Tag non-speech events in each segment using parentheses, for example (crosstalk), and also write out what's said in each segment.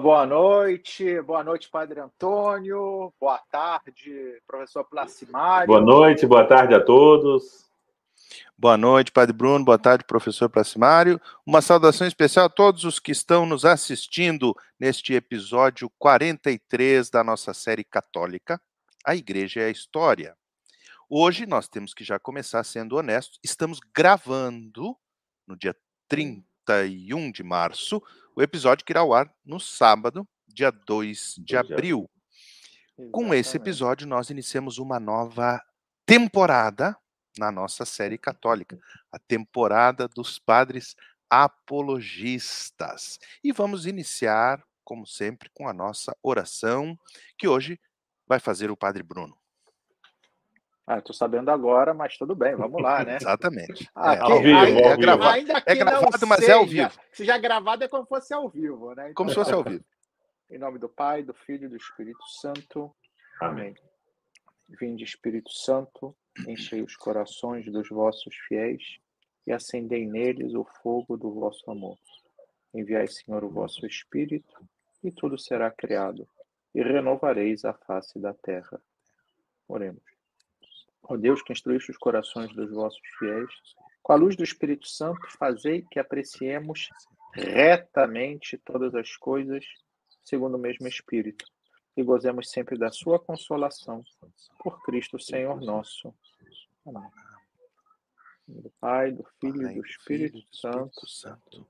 Boa noite, boa noite, Padre Antônio, boa tarde, professor Placimário. Boa noite, boa tarde a todos. Boa noite, Padre Bruno, boa tarde, professor Placimário. Uma saudação especial a todos os que estão nos assistindo neste episódio 43 da nossa série católica, A Igreja é a História. Hoje nós temos que já começar sendo honestos, estamos gravando no dia 31 de março, o episódio que irá ao ar no sábado, dia 2 de abril. Com esse episódio, nós iniciamos uma nova temporada na nossa série católica, a temporada dos padres apologistas. E vamos iniciar, como sempre, com a nossa oração, que hoje vai fazer o Padre Bruno. Ah, estou sabendo agora, mas tudo bem, vamos lá, né? (laughs) Exatamente. Ah, é, que, ao vivo, ainda, ao vivo. ainda que É gravado, não mas é ao vivo. Se já gravado é como se fosse ao vivo, né? Como se Então, fosse ao vivo. (laughs) Em nome do Pai, do Filho e do Espírito Santo. Amém. Vinde, Espírito Santo, enchei os corações dos vossos fiéis e acendei neles o fogo do vosso amor. Enviai, Senhor, o vosso Espírito, e tudo será criado, e renovareis a face da terra. Oremos. Ó Deus, que instruíste os corações dos vossos fiéis, com a luz do Espírito Santo, fazei que apreciemos retamente todas as coisas segundo o mesmo Espírito e gozemos sempre da sua consolação por Cristo Senhor nosso. Amém. Do Pai, do Filho e do Espírito Filho Santo. Santo.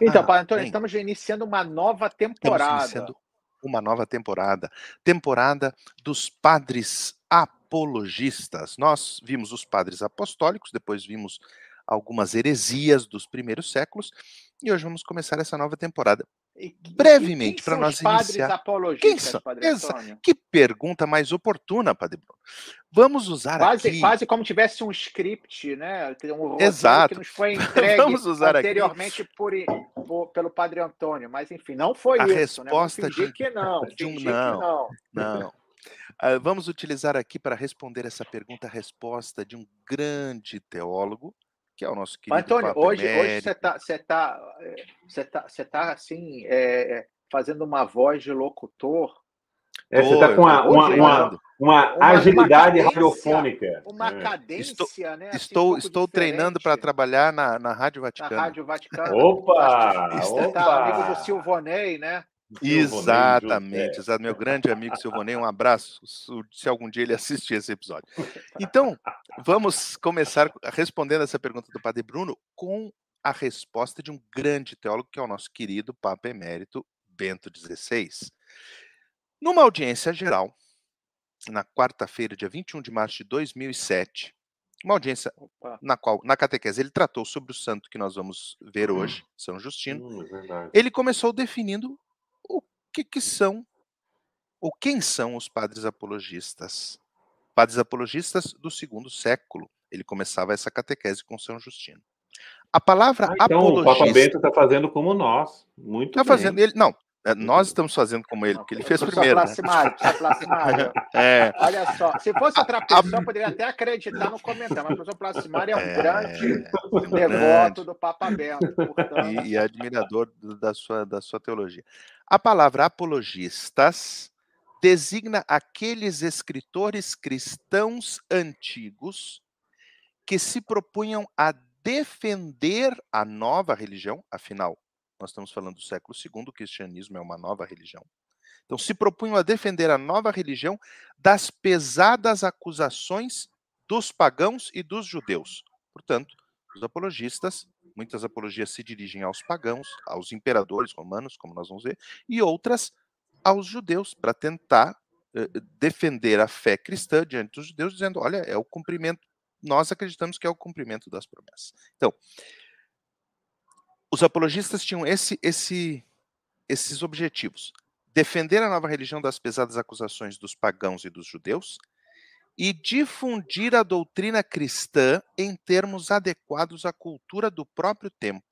Então, Pai Antônio, Amém. estamos iniciando uma nova Estamos temporada. iniciando uma nova temporada, temporada dos padres apologistas. Nós vimos os padres apostólicos, depois vimos algumas heresias dos primeiros séculos, e hoje vamos começar essa nova temporada. E- brevemente, quem são nós os padres iniciar. Quem apologistas, são? Padre Antônio? Que pergunta mais oportuna, Padre Bruno. Vamos usar Quase, aqui. quase como tivesse um script, né? Um Exato. que nos foi (laughs) entregue Vamos usar aqui. anteriormente por, por- pelo Padre Antônio. Mas, enfim, não foi A isso. né? Vamos resposta fingir de- que não. de um não. não. Não. Ah, vamos utilizar aqui para responder essa pergunta a resposta de um grande teólogo, que é o nosso querido Mas, Antônio, Papa hoje, você está você tá, é, você tá, você tá assim, é, fazendo uma voz de locutor, É, você está com uma, uma, uma, uma Uma- agilidade uma cadência, radiofônica. uma É. cadência, né? assim, um Estou, pouco estou treinando para trabalhar na, na Rádio na Vaticana. Rádio Vaticano. Opa! Você tá opa! amigo do Silvonei, né? Exatamente, José. exato. Meu grande amigo Silvonei, um abraço, se- algum dia ele assistir esse episódio. Então, vamos começar respondendo essa pergunta do Padre Bruno com a resposta de um grande teólogo, que é o nosso querido Papa Emérito Bento XVI. Numa audiência geral, na quarta-feira, dia 21 de março de 2007, uma audiência Opa. na qual, na catequese, ele tratou sobre o santo que nós vamos ver hoje, São Justino, Hum, verdade. ele começou definindo que, que são, ou quem são os padres apologistas. Padres apologistas do segundo século. Ele começava essa catequese com São Justino. A palavra Ah, então, o Papa apologista Bento está fazendo como nós. Muito está bem. fazendo ele, não, é, nós estamos fazendo como ele, porque ele fez primeiro. Né? Placimário, professor Placimário. É, Olha só, se fosse outra pessoa, eu poderia até acreditar no comentário, mas o professor Placimário é um É, grande devoto do Papa Bento. Portanto, e, e admirador do- da sua, da sua teologia. A palavra apologistas designa aqueles escritores cristãos antigos que se propunham a defender a nova religião, afinal, nós estamos falando do século II, o cristianismo é uma nova religião. Então, se propunham a defender a nova religião das pesadas acusações dos pagãos e dos judeus. Portanto, os apologistas, muitas apologias se dirigem aos pagãos, aos imperadores romanos, como nós vamos ver, e outras aos judeus, para tentar eh, defender a fé cristã diante dos judeus, dizendo: olha, é o cumprimento, nós acreditamos que é o cumprimento das promessas. Então, os apologistas tinham esse, esse, esses objetivos: defender a nova religião das pesadas acusações dos pagãos e dos judeus e difundir a doutrina cristã em termos adequados à cultura do próprio tempo.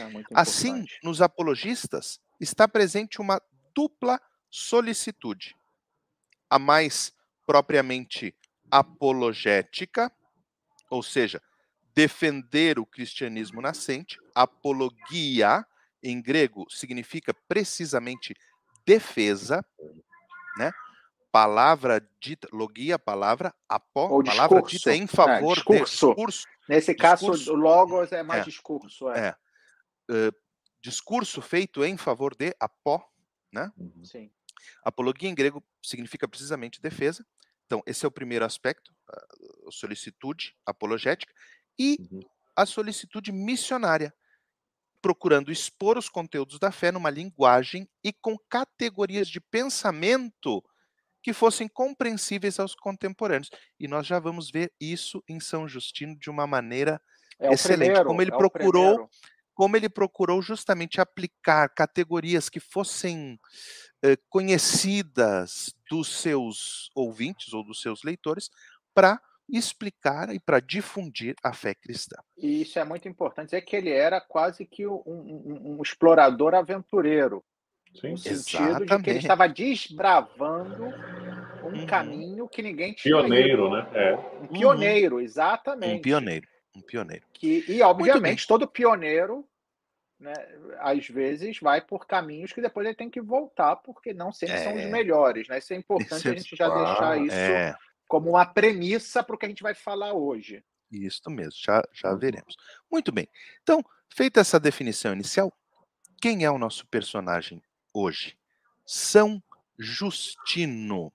é Assim, nos apologistas está presente uma dupla solicitude. A mais propriamente apologética, ou seja, defender o cristianismo nascente, apologia, em grego significa precisamente defesa, né? Palavra dita, logia, palavra, apó, Ou palavra discurso, dita em né, favor discurso. de discurso, Nesse caso, Discurso. o logos é mais É. discurso. É. é, eh, discurso feito em favor de apó, Uhum. Sim. Apologia em grego significa precisamente defesa. Então, esse é o primeiro aspecto, a a solicitude apologética, e Uhum. a solicitude missionária, procurando expor os conteúdos da fé numa linguagem e com categorias de pensamento que fossem compreensíveis aos contemporâneos. E nós já vamos ver isso em São Justino de uma maneira É Excelente, primeiro, como ele é procurou como ele procurou justamente aplicar categorias que fossem eh, conhecidas dos seus ouvintes ou dos seus leitores para explicar e para difundir a fé cristã. E isso é muito importante, dizer que ele era quase que um, um- um explorador aventureiro, Sim. no sentido de que Exatamente. ele estava desbravando um Uhum. caminho que ninguém tinha Pioneiro, ido. né? É. Um pioneiro, exatamente. Um pioneiro, um pioneiro. Que, e, obviamente, todo pioneiro, né, às vezes, vai por caminhos que depois ele tem que voltar, porque não sempre são os É. melhores. Né? Isso é importante Isso é- a gente já Claro. deixar isso É, como uma premissa para o que a gente vai falar hoje. isso mesmo, já, já veremos. Muito bem. Então, feita essa definição inicial, quem é o nosso personagem hoje? São Justino,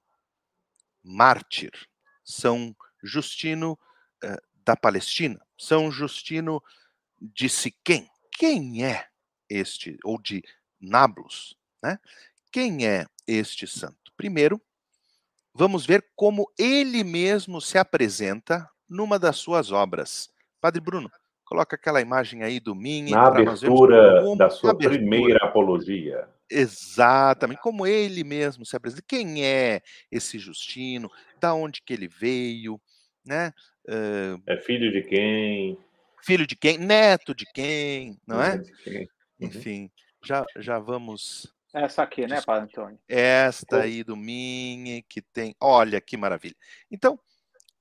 mártir. São Justino eh, da Palestina. São Justino de Siquém. Quem é este, ou de Nablus, né? Quem é este santo? Primeiro, vamos ver como ele mesmo se apresenta numa das suas obras. Padre Bruno, coloca aquela imagem aí do Minhe. Na abertura como- da sua abertura. primeira apologia. Exatamente, como ele mesmo se apresenta. Quem é esse Justino? Da onde que ele veio? Né? Eh, É filho de quem? filho de quem? Neto de quem? Não é? Quem? Uhum. Enfim, já, já vamos. Essa aqui, né. Padre Antônio? Esta aí do Minhe, que tem. Olha que maravilha. Então,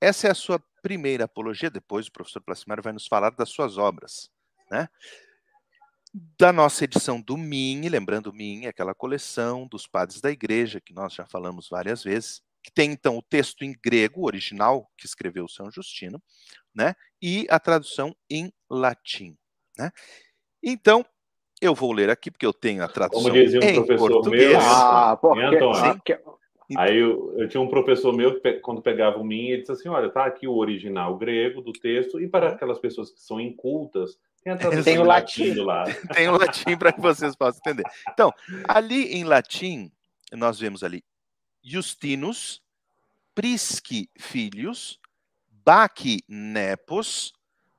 essa é a sua primeira apologia. Depois o professor Placimário vai nos falar das suas obras. Né? Da nossa edição do Minhe, lembrando o Minhe, aquela coleção dos padres da igreja, que nós já falamos várias vezes, que tem então o texto em grego original, que escreveu São Justino, né? e a tradução em latim. Né? Então, eu vou ler aqui, porque eu tenho a tradução Como dizia um em professor português. meu, Ah, porque, Antônio? Porque- Aí eu, eu tinha um professor meu que, quando pegava o mim, ele disse assim: olha, tá aqui o original grego do texto, e para aquelas pessoas que são incultas, tem (laughs) Tem o latim. do lado. tem o latim para que vocês possam entender. Então, ali em latim, nós vemos ali Justinus, Prisci Filius, Baci Nepos,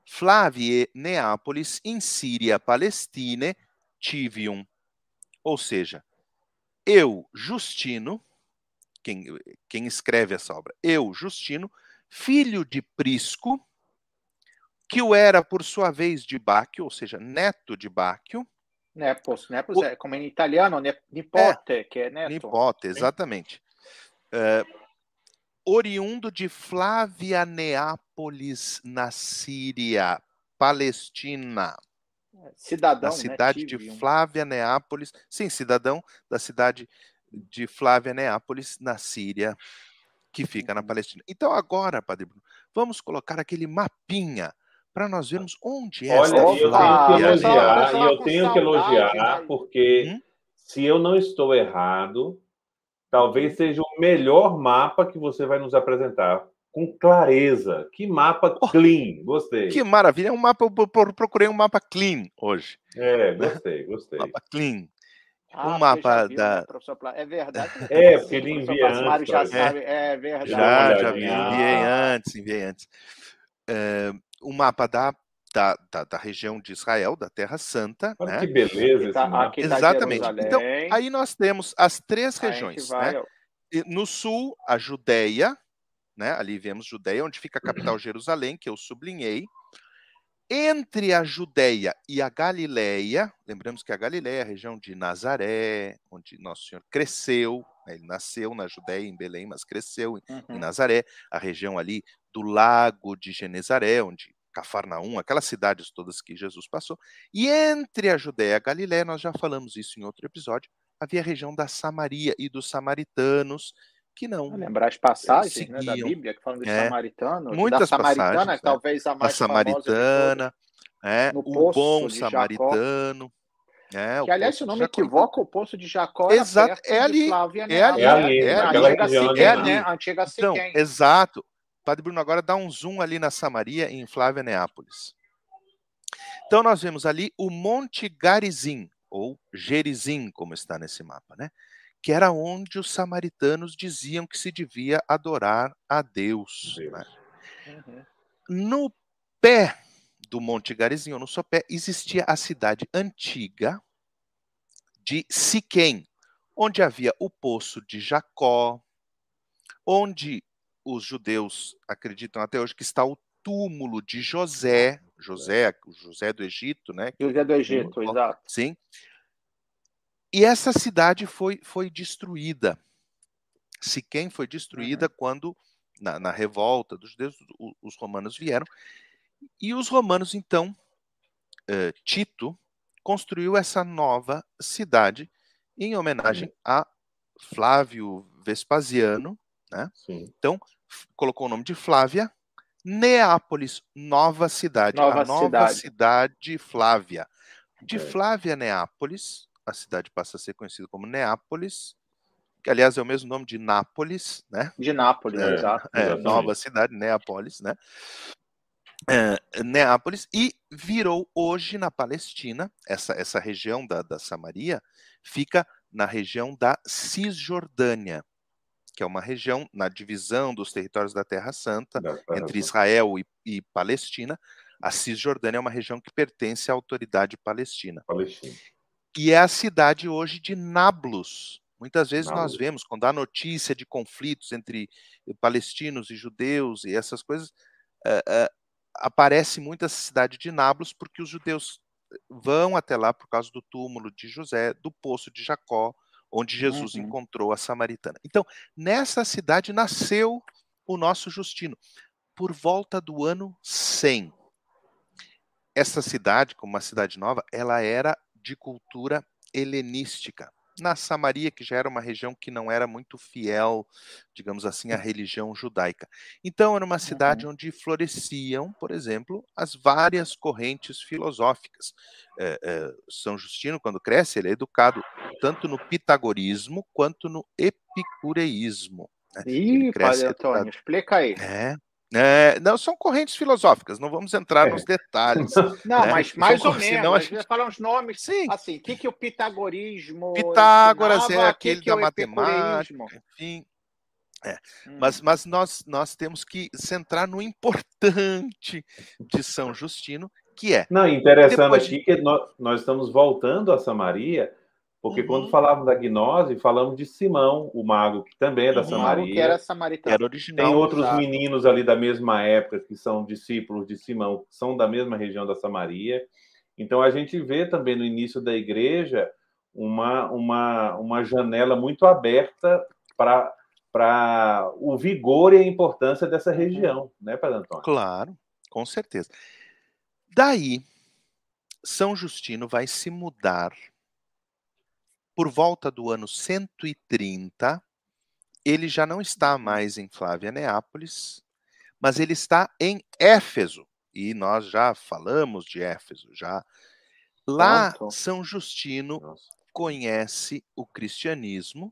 Flavie Neapolis, in Síria Palestine, Tivium. Ou seja, eu, Justino, quem, quem escreve essa obra, eu, Justino, filho de Prisco, que o era, por sua vez, de Báquio, ou seja, neto de Báquio, Nepos, Nepos O- é como em italiano, ne- nipote, que é neto. Nipote, exatamente. É, oriundo de Flávia Neápolis, na Síria, Palestina. Cidadão, né? cidade de Tive um- Flávia Neápolis, sim, cidadão da cidade de Flávia Neápolis, na Síria, que fica na Uhum. Palestina. Então, agora, Padre Bruno, vamos colocar aquele mapinha para nós vermos onde é Olha, esta e eu tenho que Flávia, elogiar, e eu tenho que elogiar, porque Hum? se eu não estou errado, talvez seja o melhor mapa que você vai nos apresentar. Com clareza. Que mapa Oh, clean. Gostei. Que maravilha, é um mapa, eu pro- procurei um mapa clean hoje. É, gostei, gostei. Mapa clean. Ah, um mapa viu, da- né, Pla- É verdade. (laughs) né? É, porque ele envia antes, já olha. sabe. É verdade. Dá uma Já, já vi, enviei antes, enviei antes. É, o mapa da, da, da, da região de Israel, da Terra Santa, Olha né? que beleza Aqui esse tá, mapa. aqui tá Exatamente. Jerusalém. Então, Aí nós temos as três Aí regiões, vai, né? ó, No sul, a Judéia, né? Ali vemos Judéia, onde fica a capital Jerusalém, que eu sublinhei. Entre a Judéia e a Galileia, lembramos que a Galileia é a região de Nazaré, onde Nosso Senhor cresceu, né, ele nasceu na Judéia, em Belém, mas cresceu em uhum. Nazaré, a região ali do lago de Genezaré, onde Cafarnaum, aquelas cidades todas que Jesus passou. E entre a Judéia e a Galiléia, nós já falamos isso em outro episódio, havia a região da Samaria e dos samaritanos, que não. Lembrar as passagens né, da Bíblia que falam dos é, samaritanos. Muitas da samaritana, passagens, talvez a mais a samaritana, é, o bom samaritano. É, que, aliás, se não me equivoco, o Poço de Jacó exato, é ali, é ali, é ali, é, é, ali, é, ali. Né? Antiga então, exato. Padre Bruno, agora dá um zoom ali na Samaria, em Flávia Neápolis. Então, nós vemos ali o Monte Garizim, ou Gerizim, como está nesse mapa, né? Que era onde os samaritanos diziam que se devia adorar a Deus. Deus. Né? Uhum. No pé do Monte Garizim, ou no sopé, existia a cidade antiga de Siquém, onde havia o poço de Jacó, onde os judeus acreditam até hoje que está o túmulo de José, José, José do Egito, né? José do Egito, exato. Sim. E essa cidade foi, foi destruída. Siquém foi destruída uhum. quando, na, na, revolta dos judeus, os romanos vieram. E os romanos, então, uh, Tito construiu essa nova cidade em homenagem uhum. a Flávio Vespasiano, né? Então, colocou o nome de Flávia, Neápolis, nova cidade, nova a nova cidade. cidade Flávia. De Flávia Neápolis, a cidade passa a ser conhecida como Neápolis, que aliás é o mesmo nome de Nápoles, né? De Nápoles, é, exato. É, nova cidade, Neápolis, né? É, Neápolis, e virou hoje na Palestina, essa, essa região da, da Samaria, fica na região da Cisjordânia, que é uma região na divisão dos territórios da Terra Santa, da Terra entre Israel e, e, Palestina. A Cisjordânia é uma região que pertence à autoridade palestina. Palestina. E é a cidade hoje de Nablus. Muitas vezes Nablus. nós vemos, quando há notícia de conflitos entre palestinos e judeus e essas coisas, uh, uh, aparece muito essa cidade de Nablus, porque os judeus vão até lá por causa do túmulo de José, do poço de Jacó, onde Jesus uhum. encontrou a samaritana. Então, nessa cidade nasceu o nosso Justino, por volta do ano 100. Essa cidade, como uma cidade nova, ela era de cultura helenística na Samaria, que já era uma região que não era muito fiel, digamos assim, à religião judaica. Então, era uma cidade uhum. onde floresciam, por exemplo, as várias correntes filosóficas. É, é, São Justino, quando cresce, ele é educado tanto no pitagorismo quanto no epicureísmo. Né? Ih, Padre Antônio, explica aí. É, é, não, são correntes filosóficas, não vamos entrar é. nos detalhes. (laughs) Não, né? mas mais são, ou menos. Senão a gente falar uns nomes. Sim. Assim, o que, que o pitagorismo. Pitágoras ensinava, é aquele que que da matemática, enfim. É. Hum. Mas, mas nós, nós temos que centrar no importante de São Justino, que é. Não, interessante aqui que nós, nós estamos voltando a Samaria porque uhum. quando falávamos da gnose, falamos de Simão, o mago, que também é da uhum, Samaria. Que era samaritano. Era original. Tem outros exato. meninos ali da mesma época que são discípulos de Simão, que são da mesma região da Samaria. Então a gente vê também no início da igreja uma, uma, uma janela muito aberta para para o vigor e a importância dessa região, né, Padre Antônio? Claro, com certeza. Daí, São Justino vai se mudar por volta do ano 130, ele já não está mais em Flávia Neápolis, mas ele está em Éfeso. E nós já falamos de Éfeso, já. Lá, São Justino Nossa. conhece o cristianismo,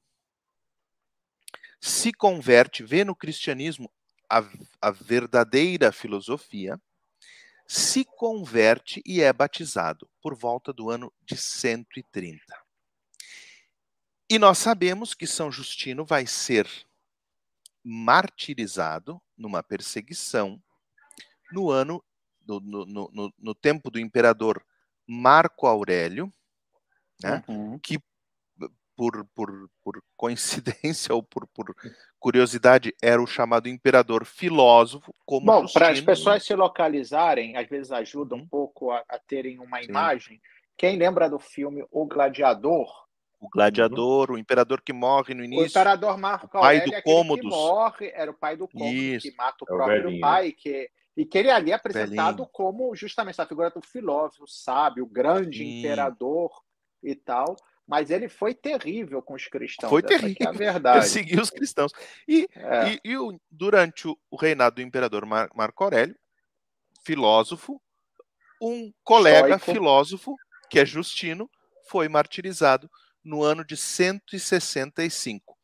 se converte, vê no cristianismo a, a verdadeira filosofia, se converte e é batizado por volta do ano de 130. E nós sabemos que São Justino vai ser martirizado numa perseguição no ano, no, no, no, no tempo do imperador Marco Aurélio, né, uhum. que por, por, por coincidência (laughs) ou por, por curiosidade era o chamado imperador filósofo, como Bom, para as pessoas se localizarem, às vezes ajuda um uhum. pouco a, a terem uma Sim. imagem. Quem lembra do filme O Gladiador, o gladiador, o imperador que morre no início. O imperador Marco o pai Aurélio, do Cômodos. que morre, era o pai do Cômodos, que mata o é próprio o pai, que E que ele ali é apresentado Velhinho. como justamente a figura do filósofo, sábio, grande Sim. imperador e tal. Mas ele foi terrível com os cristãos. Foi terrível. É a (laughs) verdade. Perseguiu os cristãos. E, é. e, e durante o, o, reinado do imperador Mar Marco Aurélio, filósofo, um colega Stoico. filósofo, que é Justino, foi martirizado no ano de 165.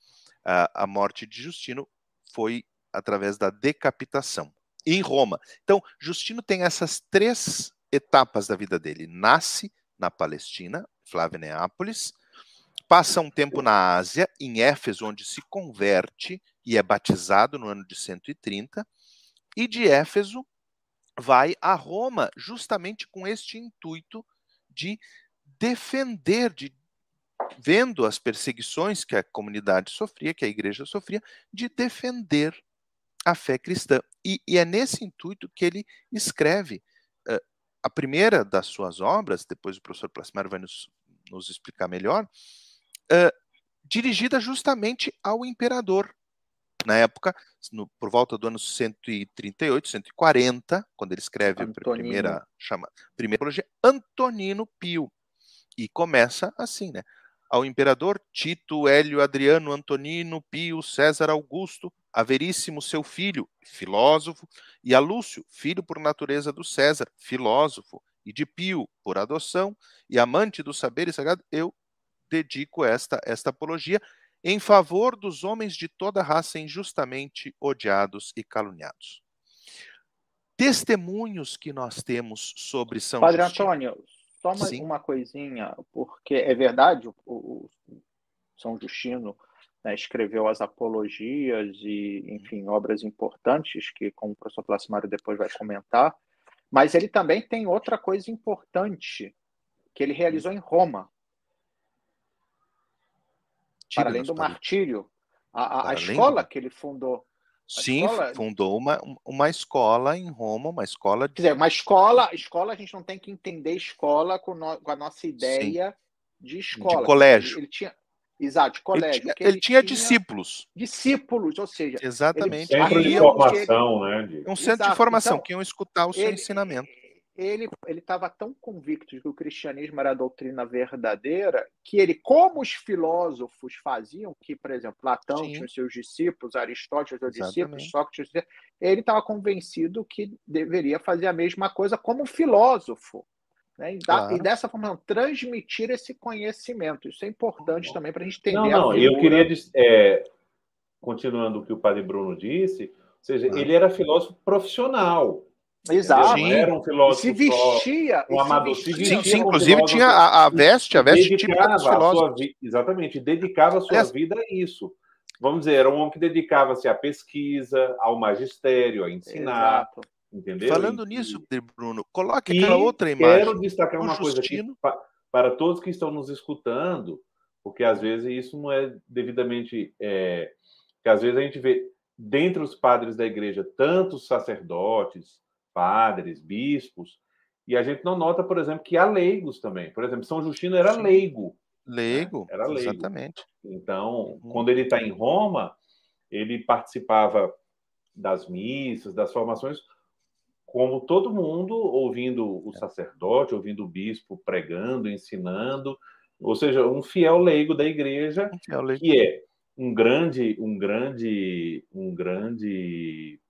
A, a morte de Justino foi através da decapitação em Roma. Então, Justino tem essas três etapas da vida dele. Nasce na Palestina, Flávia Neápolis, passa um tempo na Ásia, em Éfeso, onde se converte e é batizado no ano de 130, e de Éfeso vai a Roma, justamente com este intuito de defender, de vendo as perseguições que a comunidade sofria, que a igreja sofria, de defender a fé cristã. E, e é nesse intuito que ele escreve uh, a primeira das suas obras, depois o professor Plasmário vai nos, nos explicar melhor, uh, dirigida justamente ao imperador. Na época, no, por volta do ano 138, 140, quando ele escreve Antonino. a primeira chama, primeira apologia, Antonino Pio. E começa assim, né? Ao imperador Tito, Hélio, Adriano, Antonino, Pio, César Augusto, a Veríssimo, seu filho, filósofo, e a Lúcio, filho por natureza do César, filósofo, e de Pio, por adoção, e amante do saber e sagrado, eu dedico esta, esta apologia em favor dos homens de toda raça injustamente odiados e caluniados. Testemunhos que nós temos sobre São Padre Justino. Antônio, só uma, uma, coisinha, porque é verdade, o, o São Justino né, escreveu as apologias e, enfim, obras importantes que, como o professor Plasmário depois vai comentar, mas ele também tem outra coisa importante que ele realizou em Roma. para além do martírio. A, a, a escola que ele fundou. Sim, escola... fundou uma, uma escola em Roma, uma escola. De... Quer dizer, uma escola, escola a gente não tem que entender escola com, no, com a nossa ideia Sim. de escola. De colégio. Ele, ele tinha, Exato, colégio. Ele tinha, ele ele tinha discípulos. Discípulos, ou seja. Exatamente. Centro de formação, né? De... Um centro Exato. de formação, então, que iam escutar o seu ensinamento. Ele estava tão convicto de que o cristianismo era a doutrina verdadeira que ele, como os filósofos faziam, que, por exemplo, Platão Sim. tinha os seus discípulos, Aristóteles seus discípulos, Sócrates, ele estava convencido que deveria fazer a mesma coisa como filósofo. Né? E, claro. e, dessa forma, transmitir esse conhecimento. Isso é importante também para a gente entender. Não, não, eu queria, é, continuando o que o padre Bruno disse, ou seja, ah. ele era filósofo profissional. Exato. Não era um filósofo se vestia, um amador. Se vestia, sim, sim inclusive tinha a, a, veste, a veste típica dos filósofos. Sua, exatamente, dedicava a sua é. vida a isso. Vamos dizer, era um homem que dedicava-se à pesquisa, ao magistério, a ensinar. Exato. Entendeu? Falando e, nisso, Bruno, coloque aquela outra imagem. Quero destacar uma coisa aqui para todos que estão nos escutando, porque às vezes isso não é devidamente. É, que às vezes a gente vê dentre os padres da igreja tantos sacerdotes, padres, bispos, e a gente não nota, por exemplo, que há leigos também. Por exemplo, São Justino era Sim. leigo. Né? Leigo, era leigo. Exatamente. Então, uhum. quando ele está em Roma, ele participava das missas, das formações, como todo mundo, ouvindo o é. sacerdote, ouvindo o bispo pregando, ensinando, ou seja, um fiel leigo da igreja, um leigo. que é um grande, um grande, um grande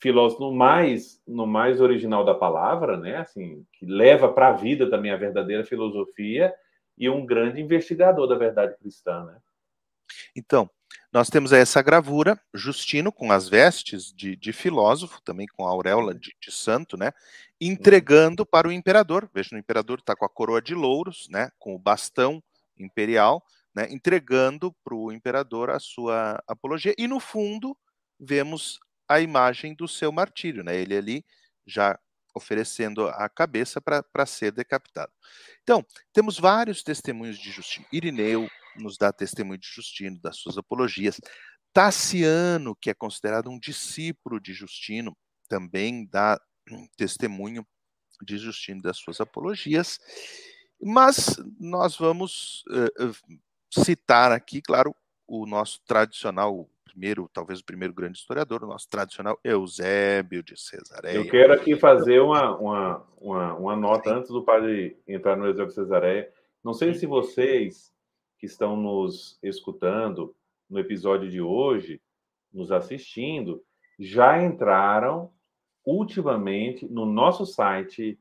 filósofo no mais, no mais original da palavra, né? Assim, que leva para a vida também a verdadeira filosofia e um grande investigador da verdade cristã, né? Então, nós temos essa gravura, Justino com as vestes de, de filósofo, também com a auréola de, de, santo, né? Entregando para o imperador. Veja, o imperador está com a coroa de louros, né? Com o bastão imperial, né? Entregando para o imperador a sua apologia. E no fundo vemos a imagem do seu martírio, né? Ele ali já oferecendo a cabeça para ser decapitado. Então, temos vários testemunhos de Justino. Irineu, nos dá testemunho de Justino, das suas apologias. Tassiano, que é considerado um discípulo de Justino, também dá testemunho de Justino das suas apologias. Mas nós vamos uh, citar aqui, claro, o nosso tradicional primeiro, talvez o primeiro grande historiador, o nosso tradicional Eusébio de Cesareia. Eu quero aqui fazer uma, (laughs) uma, uma, uma nota antes do padre entrar no Eusébio de Cesareia. Não sei se vocês que estão nos escutando no episódio de hoje, nos assistindo, já entraram ultimamente no nosso site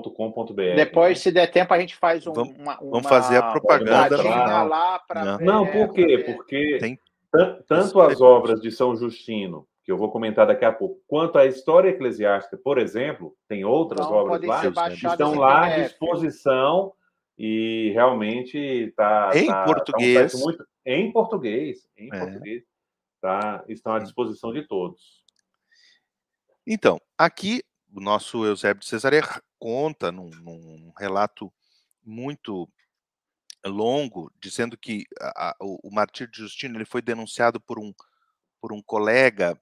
www.conexão-romana.com.br. Depois, se der tempo, a gente faz um, Vamos- uma, vamos fazer a propaganda lá. lá pra Não. ver, Não, por quê? Porque Tem tan- tanto as obras de São Justino, que eu vou comentar daqui a pouco, quanto a história eclesiástica, por exemplo, tem outras Então, obras lá, baixadas estão lá à disposição e realmente está Em português. muito em português, em É. português, tá? Estão à disposição de todos. Então, aqui o nosso Eusébio de Cesareia conta num, num relato muito longo, dizendo que a- a- o, o martírio de Justino ele foi denunciado por um, por um colega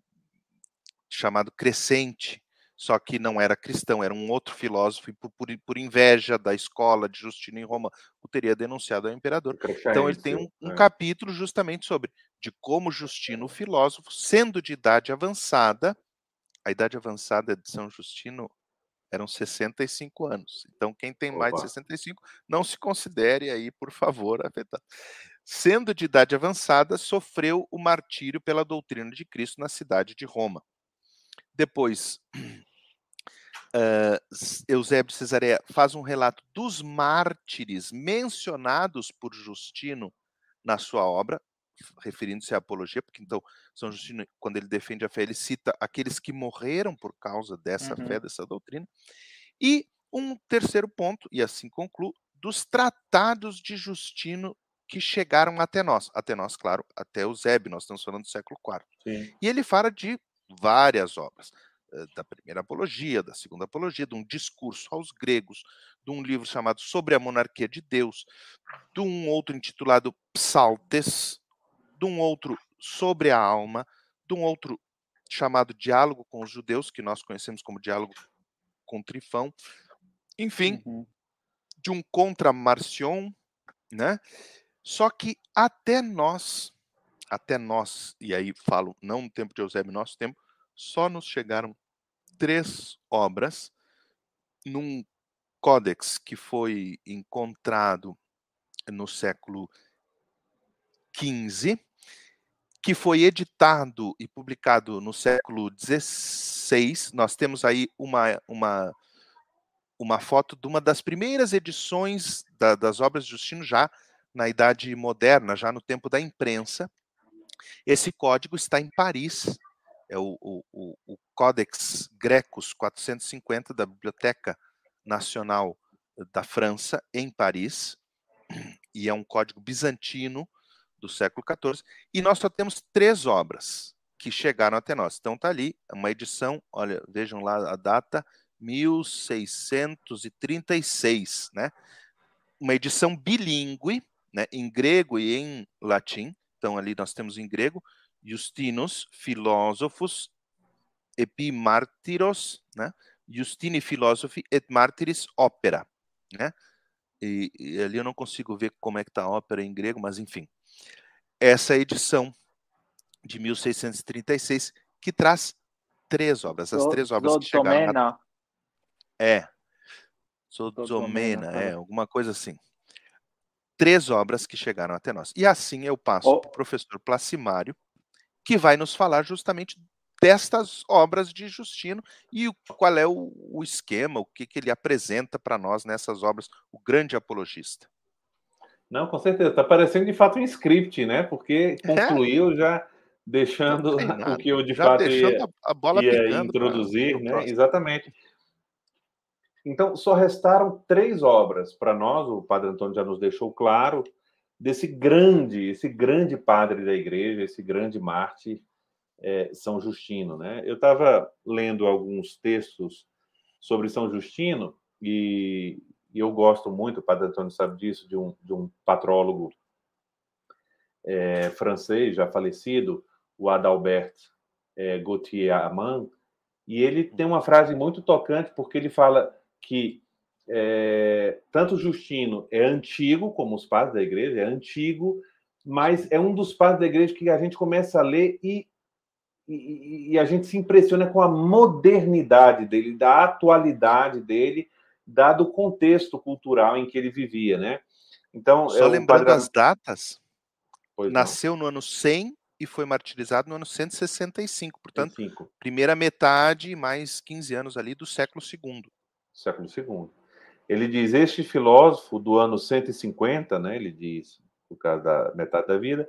chamado Crescente, só que não era cristão, era um outro filósofo, e por, por, por inveja da escola de Justino em Roma, o teria denunciado ao imperador. Então ele tem um, um É. capítulo justamente sobre de como Justino, o filósofo, sendo de idade avançada, a idade avançada de São Justino eram 65 anos. Então quem tem mais de Opa. 65 não se considere aí, por favor, (laughs) afetado. Sendo de idade avançada, sofreu o martírio pela doutrina de Cristo na cidade de Roma. Depois, (clears throat) S- Eusébio de Cesareia faz um relato dos mártires mencionados por Justino na sua obra, referindo-se à apologia, porque então São Justino, quando ele defende a fé, ele cita aqueles que morreram por causa dessa Uhum. fé, dessa doutrina. E um terceiro ponto, e assim concluo, dos tratados de Justino que chegaram até nós. Até nós, claro, até Eusébio, nós estamos falando do século IV. Sim. E ele fala de várias obras, eh, da primeira apologia, da segunda apologia, de um discurso aos gregos, de um livro chamado Sobre a Monarquia de Deus, de um outro intitulado Psaltes, de um outro Sobre a Alma, de um outro chamado Diálogo com os Judeus, que nós conhecemos como Diálogo com Trifão, enfim, Uhum. de um contra Marcion, né? Só que até nós, até nós, e aí falo não no tempo de Eusébio, nosso tempo, só nos chegaram três obras num códex que foi encontrado no século XV, que foi editado e publicado no século XVI. Nós temos aí uma, uma, uma foto de uma das primeiras edições da- das obras de Justino, já na Idade Moderna, já no tempo da imprensa. Esse código está em Paris, é o, o, o, o Codex Grecus 450 da Biblioteca Nacional da França, em Paris, e é um código bizantino do século XIV, e nós só temos três obras que chegaram até nós. Então tá ali, uma edição, olha, vejam lá a data, 1636, né? Uma edição bilíngue, né, em grego e em latim. Então ali nós temos em grego Justinus Philosophus Epimartyros, né? Justini Philosophi et Martyris Opera, né? E, e ali eu não consigo ver como é que está a ópera em grego, mas enfim. Essa edição de 1636 que traz três obras, as três obras que chegaram a Zodomena. é. Zodomena, Sozomena, é, tá. alguma coisa assim. Três obras que chegaram até nós. E assim eu passo Oh. para o professor Placimário, que vai nos falar justamente destas obras de Justino e qual é o, o esquema, o que, que ele apresenta para nós nessas obras, o grande apologista. Não, com certeza. Está parecendo de fato um script, né? Porque concluiu já deixando (laughs) o que eu de Já fato ia, a, bola ia pegando introduzir, né? próximo. Exatamente. Então, só restaram três obras para nós, o Padre Antônio já nos deixou claro, desse grande, esse grande padre da igreja, esse grande mártir, é, São Justino. Né? Eu estava lendo alguns textos sobre São Justino e, e eu gosto muito, o Padre Antônio sabe disso, de um, de um patrólogo é, francês já falecido, o Adalbert é, Gauthier Amand, e ele tem uma frase muito tocante porque ele fala que é, tanto Justino é antigo, como os padres da igreja, é antigo, mas é um dos padres da igreja que a gente começa a ler e, e, e a gente se impressiona com a modernidade dele, da atualidade dele, dado o contexto cultural em que ele vivia, né? Então, Só é lembrando as datas, pois nasceu não. no ano 100 e foi martirizado no ano 165, portanto, primeira metade mais 15 anos ali do século II. Século II. Ele diz: Este filósofo do ano 150, né, ele diz, por causa da metade da vida,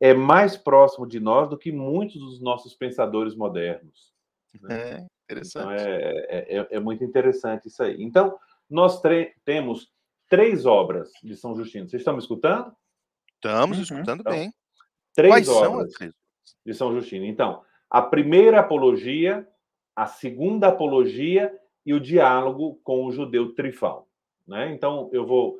é mais próximo de nós do que muitos dos nossos pensadores modernos. Né? É, então, interessante. Então, é, é, é, muito interessante isso aí. Então, nós temos três obras de São Justino. Vocês estão me escutando? Estamos uhum. escutando então, bem. Três Quais obras de São Justino. Então, a primeira apologia, a segunda apologia e o diálogo com o judeu Trifão. Né? Então, eu vou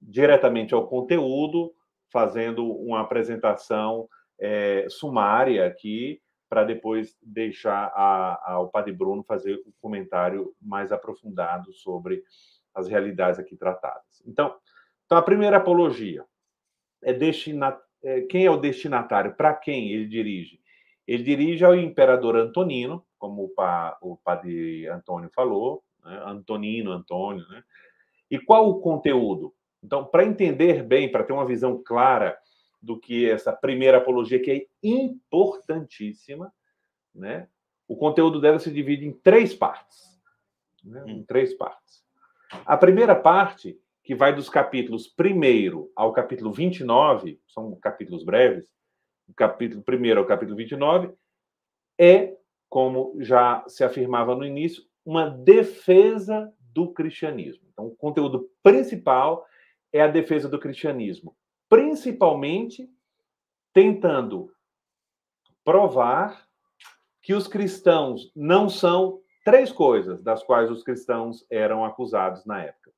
diretamente ao conteúdo, fazendo uma apresentação é, sumária aqui, para depois deixar a, Padre Bruno fazer um comentário mais aprofundado sobre as realidades aqui tratadas. Então, então a primeira apologia é, é quem é o destinatário? Para quem ele dirige? Ele dirige ao imperador Antonino, como o, pa, o padre Antônio falou, né? Antonino, Antônio, né? E qual o conteúdo? Então, para entender bem, para ter uma visão clara do que essa primeira apologia, que é importantíssima, né? O conteúdo dela se divide em três partes. Né? Em três partes. A primeira parte, que vai dos capítulos 1 ao capítulo 29, são capítulos breves, o capítulo 1 ao capítulo 29, é, como já se afirmava no início, uma defesa do cristianismo. Então, o conteúdo principal é a defesa do cristianismo, principalmente tentando provar que os cristãos não são três coisas das quais os cristãos eram acusados na época.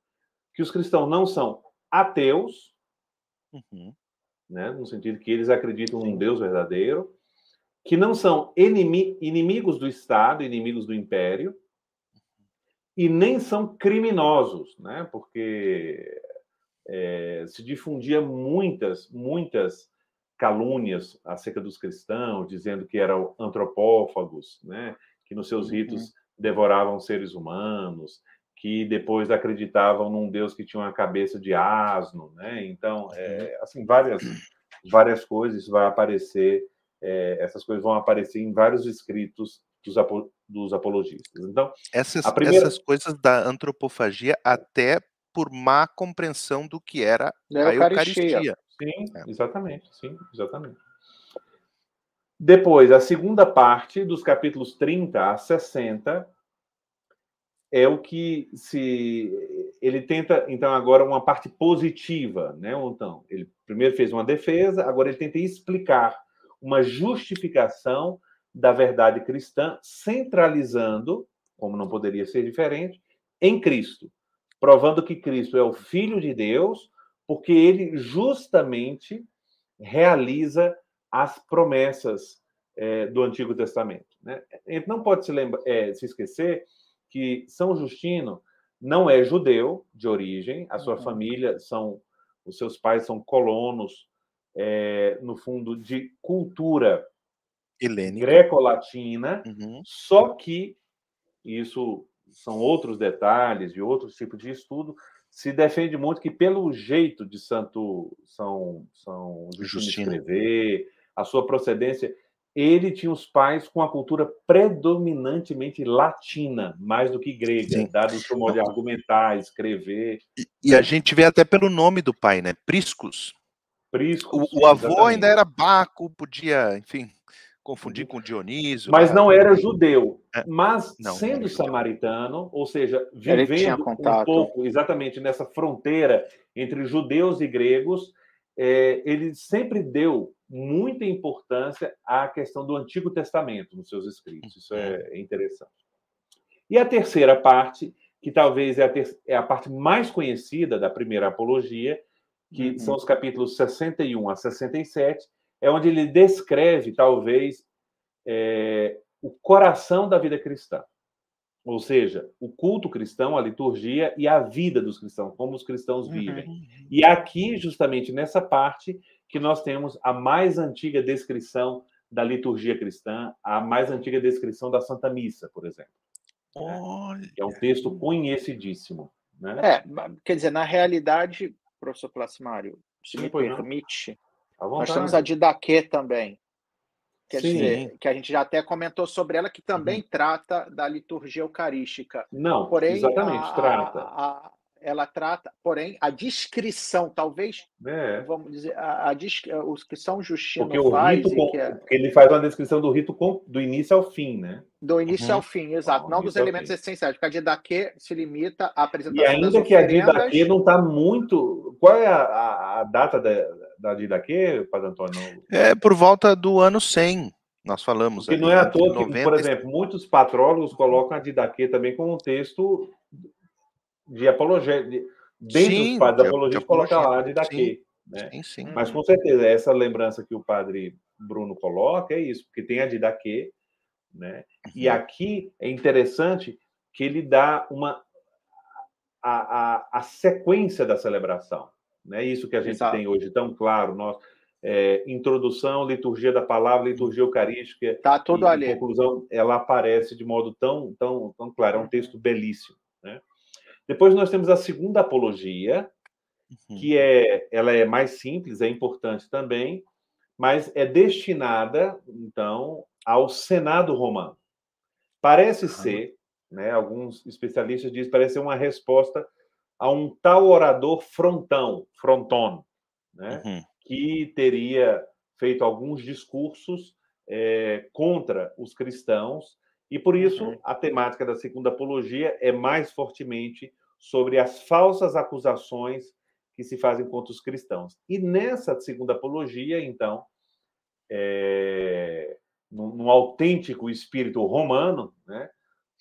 Que os cristãos não são ateus, uhum. né, no sentido que eles acreditam num Deus verdadeiro, que não são inimigos do Estado, inimigos do império, e nem são criminosos, né, porque é, se difundia muitas, muitas calúnias acerca dos cristãos, dizendo que eram antropófagos, né, que nos seus uhum. ritos devoravam seres humanos, que depois acreditavam num Deus que tinha uma cabeça de asno, né? Então, é, assim, várias, várias coisas vai aparecer, é, essas coisas vão aparecer em vários escritos dos, dos apologistas. Então, essas, primeira... essas coisas da antropofagia até por má compreensão do que era a Eucaristia. Eucaristia. Sim, é. exatamente, sim, exatamente. Depois, a segunda parte, dos capítulos 30 a 60, é o que se ele tenta então agora uma parte positiva, né? Então, ele primeiro fez uma defesa, agora ele tenta explicar uma justificação da verdade cristã, centralizando, como não poderia ser diferente, em Cristo, provando que Cristo é o filho de Deus, porque ele justamente realiza as promessas é, do Antigo Testamento. Né? A gente não pode se, lembra, é, se esquecer que São Justino não é judeu de origem, a sua uhum. família são, os seus pais são colonos, é, no fundo, de cultura greco-latina, uhum. só que isso são outros detalhes de outros tipos de estudo, se defende muito que pelo jeito de Santo São, São Justino escrever, a sua procedência, ele tinha os pais com a cultura predominantemente latina, mais do que grega, Sim. dado o seu modo de argumentar, escrever. E, e, a gente vê até pelo nome do pai, né? Priscus. Priscus. O, o avô ainda era Baco, podia, enfim, confundir com Dionísio. Mas né? não era judeu. É. Mas não, sendo samaritano, ou seja, vivendo um pouco exatamente nessa fronteira entre judeus e gregos, é, ele sempre deu muita importância à questão do Antigo Testamento nos seus escritos. Isso é, é interessante. E a terceira parte, que talvez é a, ter, é a parte mais conhecida da primeira apologia, que uhum. são os capítulos 61 a 67, é onde ele descreve, talvez, é, o coração da vida cristã. ou seja, o culto cristão, a liturgia e a vida dos cristãos, como os cristãos vivem. Uhum. E aqui, justamente nessa parte, que nós temos a mais antiga descrição da liturgia cristã, a mais antiga descrição da Santa Missa, por exemplo. Olha. É um texto conhecidíssimo. Né? É, quer dizer, na realidade, professor Placimário, se Sim, me permite, nós temos a Didaquê também. Quer Sim. dizer, que a gente já até comentou sobre ela, que também uhum. trata da liturgia eucarística. Não, porém, exatamente, a, trata. A, a, ela trata, porém, a descrição, talvez, é. vamos dizer, a, a, São Justino porque faz... O rito é, ele faz uma descrição do rito com, do início ao fim, né? Do início uhum. ao fim, exato. Não dos elementos essenciais, porque a Didaquê se limita à apresentação E ainda que a Didaquê não está muito... Qual é a data da, da Didaquê, Padre Antônio? É por volta do ano 100. Nós falamos. Que não é à toa que, por exemplo, muitos patrólogos colocam a Didaquê também como um texto de apologia. De, dentro sim, dos padres apologia, de coloca lá a Didaquê. Né? Sim, sim. Mas com certeza, essa lembrança que o padre Bruno coloca é isso, porque tem a Didaquê, né? E uhum. aqui é interessante que ele dá uma a, a, a sequência da celebração. Né? Isso que a gente Exato. tem hoje tão claro. Nós, é, introdução, liturgia da palavra, liturgia eucarística. Tá tudo e, ali. conclusão, ela aparece de modo tão, tão, tão claro. É um texto belíssimo. Né? Depois nós temos a segunda apologia, uhum. que é, ela é mais simples, é importante também, mas é destinada, então, ao Senado romano. Parece ser, né, alguns especialistas dizem, parece ser uma resposta a um tal orador frontão, fronton, né? Uhum que teria feito alguns discursos é, contra os cristãos, e por isso uhum. a temática da segunda apologia é mais fortemente sobre as falsas acusações que se fazem contra os cristãos. E nessa segunda apologia, então, é, num, num, autêntico espírito romano, né,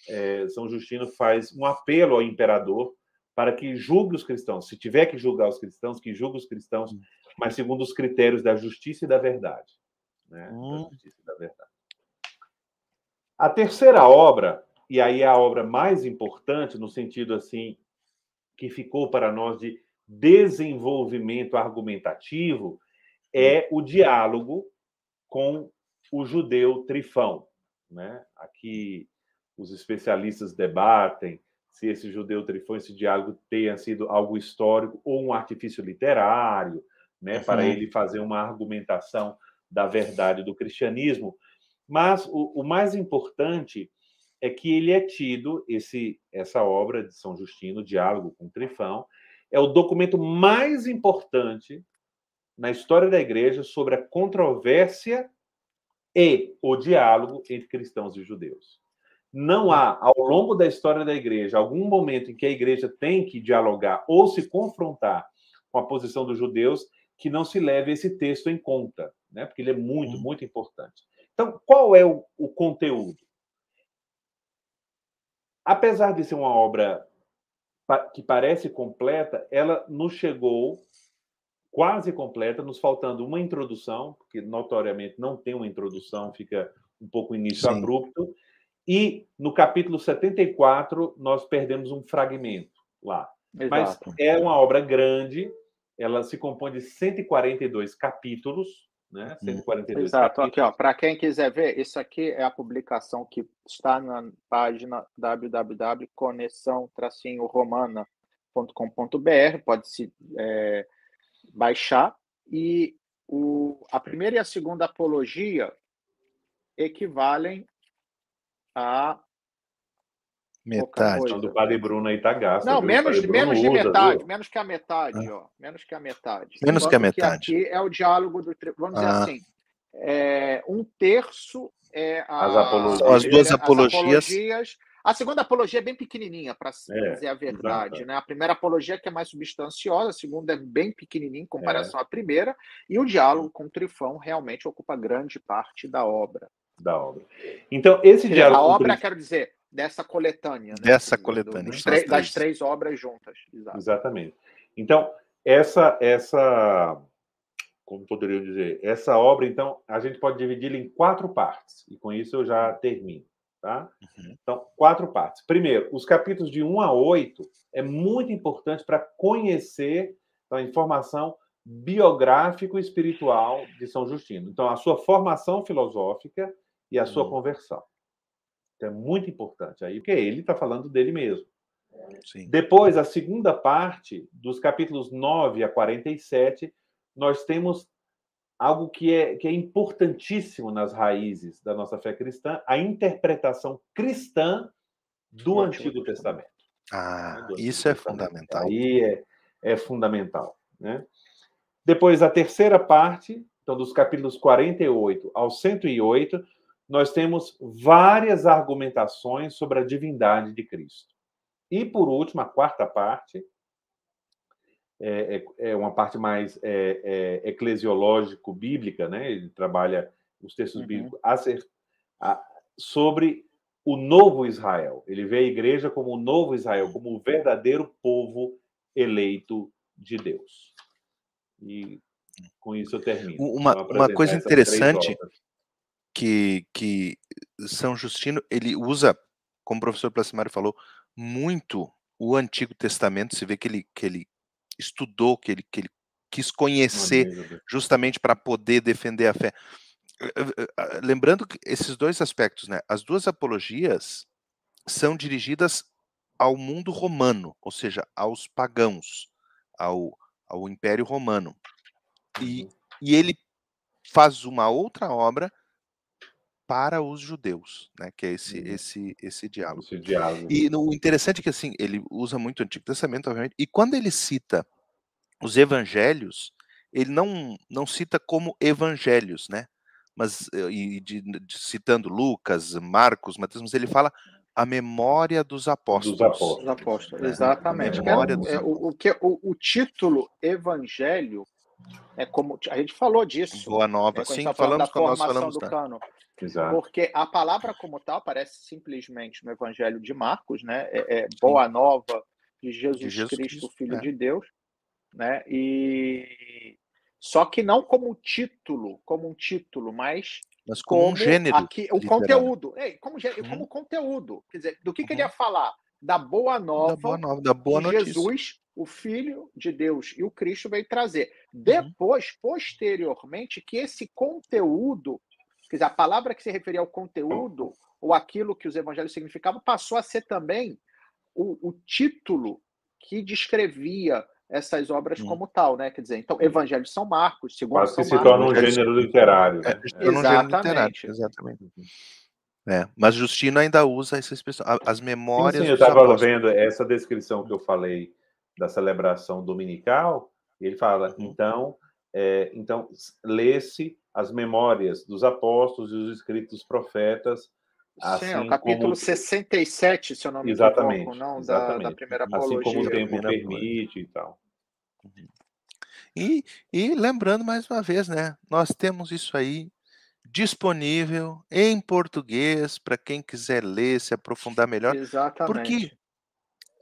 é, São Justino faz um apelo ao imperador para que julgue os cristãos. Se tiver que julgar os cristãos, que julgue os cristãos hum mas segundo os critérios da justiça e da verdade. Né? Hum. Da justiça e da verdade. A terceira obra, e aí é a obra mais importante, no sentido assim, que ficou para nós de desenvolvimento argumentativo, é o diálogo com o judeu Trifão. Né? Aqui os especialistas debatem se esse judeu Trifão, esse diálogo tenha sido algo histórico ou um artifício literário, né, uhum. para ele fazer uma argumentação da verdade do cristianismo. Mas o, o, mais importante é que ele é tido, esse, essa obra de São Justino, Diálogo com Trifão, é o documento mais importante na história da igreja sobre a controvérsia e o diálogo entre cristãos e judeus. Não há, ao longo da história da igreja, algum momento em que a igreja tem que dialogar ou se confrontar com a posição dos judeus que não se leve esse texto em conta, né? porque ele é muito, uhum. muito importante. Então, qual é o, o conteúdo? Apesar de ser uma obra que parece completa, ela nos chegou quase completa, nos faltando uma introdução, porque notoriamente não tem uma introdução, fica um pouco início Sim. abrupto. E no capítulo 74, nós perdemos um fragmento lá. Exato. Mas é uma obra grande, ela se compõe de 142 capítulos, né? 142 Exato, capítulos. aqui, ó, para quem quiser ver, isso aqui é a publicação que está na página www.conexão-romana.com.br, pode se é, baixar e o, a primeira e a segunda apologia equivalem a Metade. do Padre Bruno aí tá gasto. Não, menos, menos de usa, metade, viu? menos que a metade, ah. ó. Menos que a metade. Menos que a metade. Que aqui é o diálogo do. Vamos ah. dizer assim. É, um terço é a, as, apologias. as duas apologias. As apologias. A segunda apologia é bem pequenininha, para é, dizer a verdade. Né? A primeira apologia que é mais substanciosa, a segunda é bem pequenininha em comparação é. à primeira, e o diálogo com o Trifão realmente ocupa grande parte da obra. Da obra. Então, esse diálogo. A obra, quero dizer, dessa coletânea. Né? Dessa coletânea. Do, três, das três obras juntas. Exato. Exatamente. Então, essa, essa, como poderia dizer, essa obra, então, a gente pode dividi-la em quatro partes, e com isso eu já termino. Tá? Uhum. Então, quatro partes. Primeiro, os capítulos de 1 a 8 é muito importante para conhecer a informação biográfico e espiritual de São Justino. Então, a sua formação filosófica e a sua uhum. conversão. Então, é muito importante aí, porque ele está falando dele mesmo. Sim. Depois, a segunda parte, dos capítulos 9 a 47, nós temos algo que é, que é importantíssimo nas raízes da nossa fé cristã, a interpretação cristã do Antigo Testamento. Ah, isso é fundamental. Aí é, é fundamental. Né? Depois, a terceira parte, então, dos capítulos 48 ao 108, nós temos várias argumentações sobre a divindade de Cristo. E, por último, a quarta parte, é, é, é uma parte mais é, é, eclesiológico-bíblica, né? ele trabalha os textos uhum. bíblicos a sobre o novo Israel. Ele vê a igreja como o novo Israel, como o verdadeiro povo eleito de Deus. E com isso eu termino. Uma, uma coisa interessante que, que São Justino ele usa, como o professor Placimário falou, muito o Antigo Testamento. Você vê que ele, que ele estudou, que ele, que ele quis conhecer justamente para poder defender a fé. Lembrando que esses dois aspectos, né? As duas apologias são dirigidas ao mundo romano, ou seja, aos pagãos, ao, ao Império Romano. E, uhum. e ele faz uma outra obra para os judeus, né? Que é esse uhum. esse esse diálogo. Esse diálogo. E no, o interessante é que assim ele usa muito o Antigo Testamento, obviamente, e quando ele cita os Evangelhos, ele não não cita como Evangelhos, né? Mas eh, e de, de, citando Lucas, Marcos, Mateus, mas ele fala a memória dos apóstolos. Dos apóstolos, apóstolos. Né? exatamente. A memória dos... é, o, o, que, o, o título Evangelho é como a gente falou disso. Boa nova, sim, tá falamos quando nós falamos do cano. Exato. Porque a palavra como tal aparece simplesmente no Evangelho de Marcos, né? É, é boa nova de Jesus, de Jesus Cristo, Cristo, Filho é. de Deus, né? E só que não como título, como um título, mas mas como, como um gênero. Aqui, o conteúdo. Ei, como, uhum. como conteúdo. Quer dizer, do que, uhum. que ele ia uhum. falar? Da boa nova, da boa, nova, da boa notícia. Jesus, o Filho de Deus e o Cristo veio trazer. Uhum. Depois, posteriormente, que esse conteúdo, quer dizer, a palavra que se referia ao conteúdo, ou aquilo que os evangelhos significavam, passou a ser também o, o título que descrevia essas obras hum. como tal, né? Quer dizer, então, Evangelho de São Marcos, segundo Quase São que se Marcos, torna um gênero literário. É, é. Um gênero literário, exatamente. É, mas Justino ainda usa essa expressão, as memórias. Sim, sim eu estava vendo essa descrição que eu falei da celebração dominical. Ele fala, uhum. então, é, então lê-se as memórias dos apóstolos e os escritos dos profetas. Assim Sim, é o capítulo como... 67, se eu não me exatamente, equivoco, não, exatamente. Da, da primeira apologia. Assim como o tempo permite e tal. Uhum. E, e lembrando mais uma vez, né? Nós temos isso aí disponível em português para quem quiser ler, se aprofundar melhor. Exatamente. Porque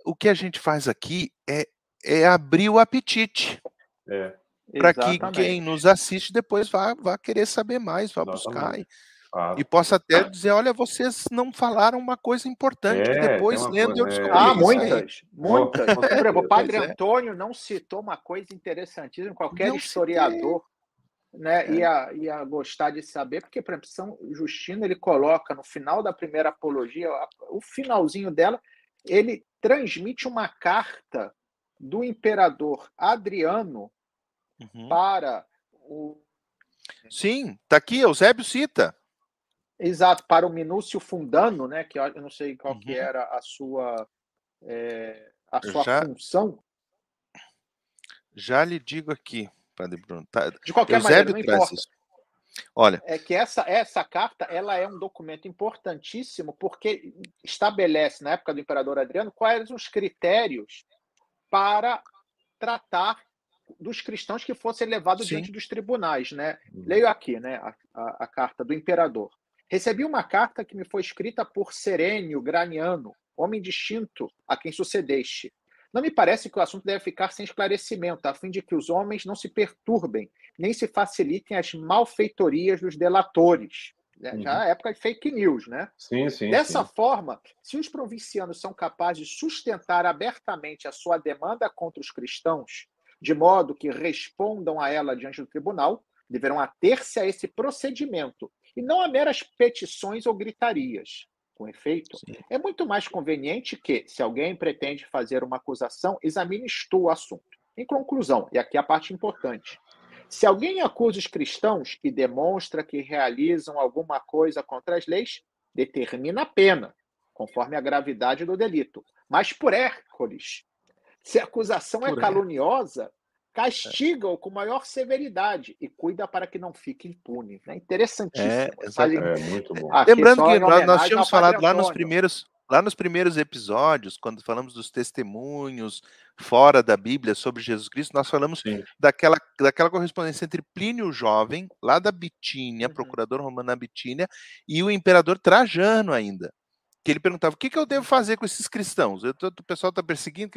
o que a gente faz aqui é, é abrir o apetite. É. Para que quem nos assiste depois vá, vá querer saber mais, vá Exatamente. buscar. E, ah. e possa até dizer, olha, vocês não falaram uma coisa importante, é, que depois lendo coisa, eu descobri. Ah, muitas, muitas. o (laughs) Padre é. Antônio não citou uma coisa interessantíssima, qualquer não historiador né, é. ia, ia gostar de saber, porque, por exemplo, São Justino ele coloca no final da primeira apologia, o finalzinho dela, ele transmite uma carta do imperador Adriano uhum. para o. Sim, tá aqui, Eusébio cita. Exato, para o Minúcio Fundano, né? Que eu não sei qual uhum. que era a sua, é, a sua já, função. Já lhe digo aqui, Padre Bruno. Tá, De qualquer Eusébio maneira, não importa. Isso. Olha, é que essa essa carta ela é um documento importantíssimo porque estabelece na época do imperador Adriano quais os critérios para tratar dos cristãos que fossem levados Sim. diante dos tribunais, né? Uhum. Leio aqui, né, a, a, a, carta do imperador. Recebi uma carta que me foi escrita por Serênio Graniano, homem distinto a quem sucedeste. Não me parece que o assunto deve ficar sem esclarecimento, a fim de que os homens não se perturbem, nem se facilitem as malfeitorias dos delatores. né? uhum. já é época de fake news, né? Sim, sim. Dessa sim. forma, se os provincianos são capazes de sustentar abertamente a sua demanda contra os cristãos, de modo que respondam a ela diante do tribunal, deverão ater-se a esse procedimento e não a meras petições ou gritarias. Com efeito, Sim. é muito mais conveniente que, se alguém pretende fazer uma acusação, examine tu o assunto. Em conclusão, e aqui a parte importante, se alguém acusa os cristãos e demonstra que realizam alguma coisa contra as leis, determina a pena, conforme a gravidade do delito. Mas por Hércules, se a acusação é por é caluniosa, castiga-o com maior severidade e cuida para que não fique impune. É interessantíssimo. É, é muito bom. Lembrando que nós, nós tínhamos falado lá nos primeiros lá nos primeiros episódios, quando falamos dos testemunhos fora da Bíblia sobre Jesus Cristo, nós falamos daquela, daquela correspondência entre Plínio Jovem, lá da Bitínia, uhum. procurador romano na Bitínia, e o imperador Trajano ainda que ele perguntava o que, que eu devo fazer com esses cristãos? Eu o pessoal está perseguindo,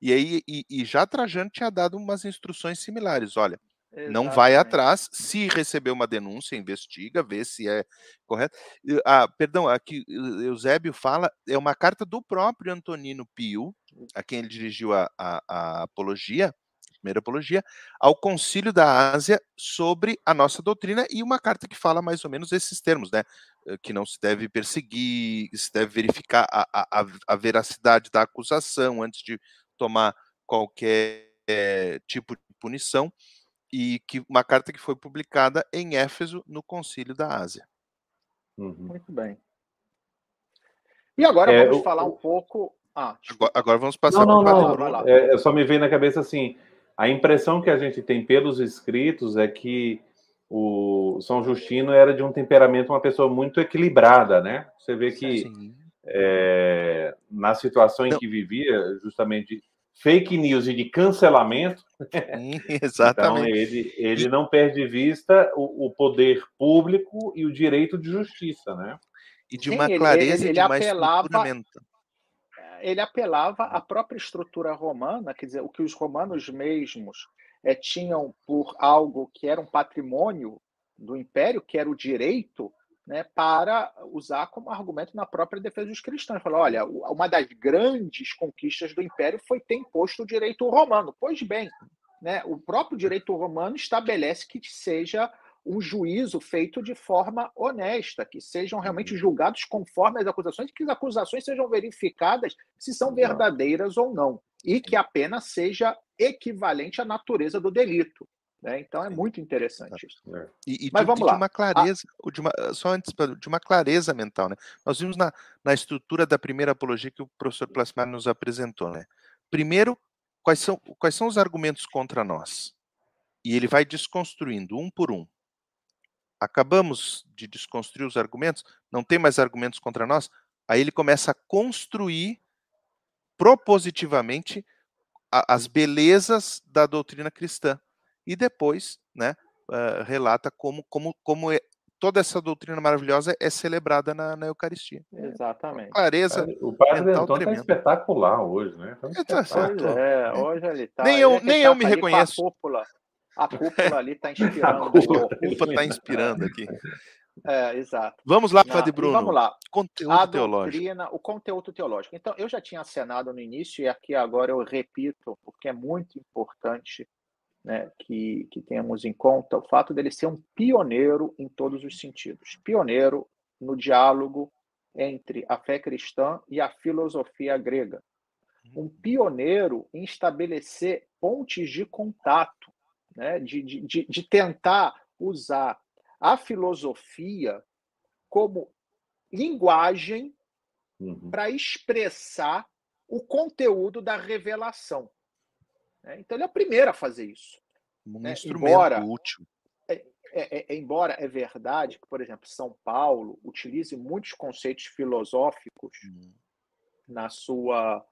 e aí e, e, já Trajano tinha dado umas instruções similares. Olha, Exatamente. não vai atrás, se receber uma denúncia, investiga, vê se é correto. Ah, perdão, aqui Eusébio fala, é uma carta do próprio Antonino Pio, a quem ele dirigiu a, a, a apologia, primeira apologia, ao Concílio da Ásia sobre a nossa doutrina e uma carta que fala mais ou menos esses termos, né? Eh, que não se deve perseguir, se deve verificar a, a, a veracidade da acusação antes de tomar qualquer é, tipo de punição, e que uma carta que foi publicada em Éfeso no Concílio da Ásia. Uhum. Muito bem. E agora é, vamos falar um pouco. Ah, agora, agora, vamos passar não, não, não, não. É, só me veio na cabeça assim: a impressão que a gente tem pelos escritos é que o São Justino era de um temperamento, uma pessoa muito equilibrada, né? Você vê que é, na situação em que vivia, justamente fake news e de cancelamento, Sim, (laughs) exatamente. então ele, ele não perde de vista o, o, poder público e o direito de justiça, né? E de uma Sim, clareza ele, ele, ele e de uma apelava, ele apelava à própria estrutura romana, quer dizer, o que os romanos mesmos é, tinham por algo que era um patrimônio do império, que era o direito, né, para usar como argumento na própria defesa dos cristãos. Falar, olha, uma das grandes conquistas do império foi ter imposto o direito romano. Pois bem, né, o próprio direito romano estabelece que seja um juízo feito de forma honesta, que sejam realmente uhum. julgados conforme as acusações, que as acusações sejam verificadas se são verdadeiras ou não, e que a pena seja equivalente à natureza do delito. Né? Então é muito interessante isso. É. E, e Mas de, vamos lá. De uma clareza, ah. de uma, só antes, de uma clareza mental, né? Nós vimos na, na estrutura da primeira apologia que o professor Plasmar nos apresentou, né? Primeiro, quais são, quais são os argumentos contra nós? E ele vai desconstruindo um por um acabamos de desconstruir os argumentos, não tem mais argumentos contra nós, aí ele começa a construir propositivamente a, as belezas da doutrina cristã. E depois, né, uh, relata como, como, como é, toda essa doutrina maravilhosa é celebrada na, na Eucaristia. Exatamente. Clareza. O padre Antônio está espetacular hoje, né? Tá é, hoje ele está. Nem eu, nem eu me reconheço. A cúpula ali (laughs) está inspirando. a cúpula está inspirando aqui. É, exato. Vamos lá, Padre Bruno. vamos lá. Conteúdo a teológico. Doutrina, o conteúdo teológico. Então, eu já tinha acenado no início e aqui agora eu repito, porque é muito importante né, que, que tenhamos em conta o fato dele ser um pioneiro em todos os sentidos. Pioneiro no diálogo entre a fé cristã e a filosofia grega. Um pioneiro em estabelecer pontes de contato né, de, de, de tentar usar a filosofia como linguagem uhum. para expressar o conteúdo da revelação. Né? Então, ele é o primeiro a fazer isso. Um né? instrumento embora, útil. É, é, é, embora é verdade que, por exemplo, São Paulo utilize muitos conceitos filosóficos uhum. na sua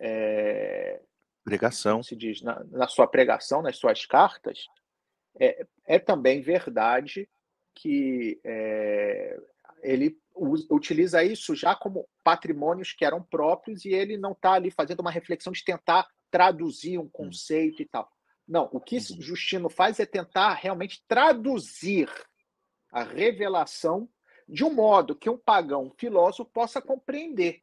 é, Pregação. Se diz, na, na sua pregação, nas suas cartas, é, é também verdade que é, ele utiliza isso já como patrimônios que eram próprios e ele não está ali fazendo uma reflexão de tentar traduzir um hum. conceito e tal. Não, o que uhum. Justino faz é tentar realmente traduzir a revelação de um modo que um pagão filósofo possa compreender.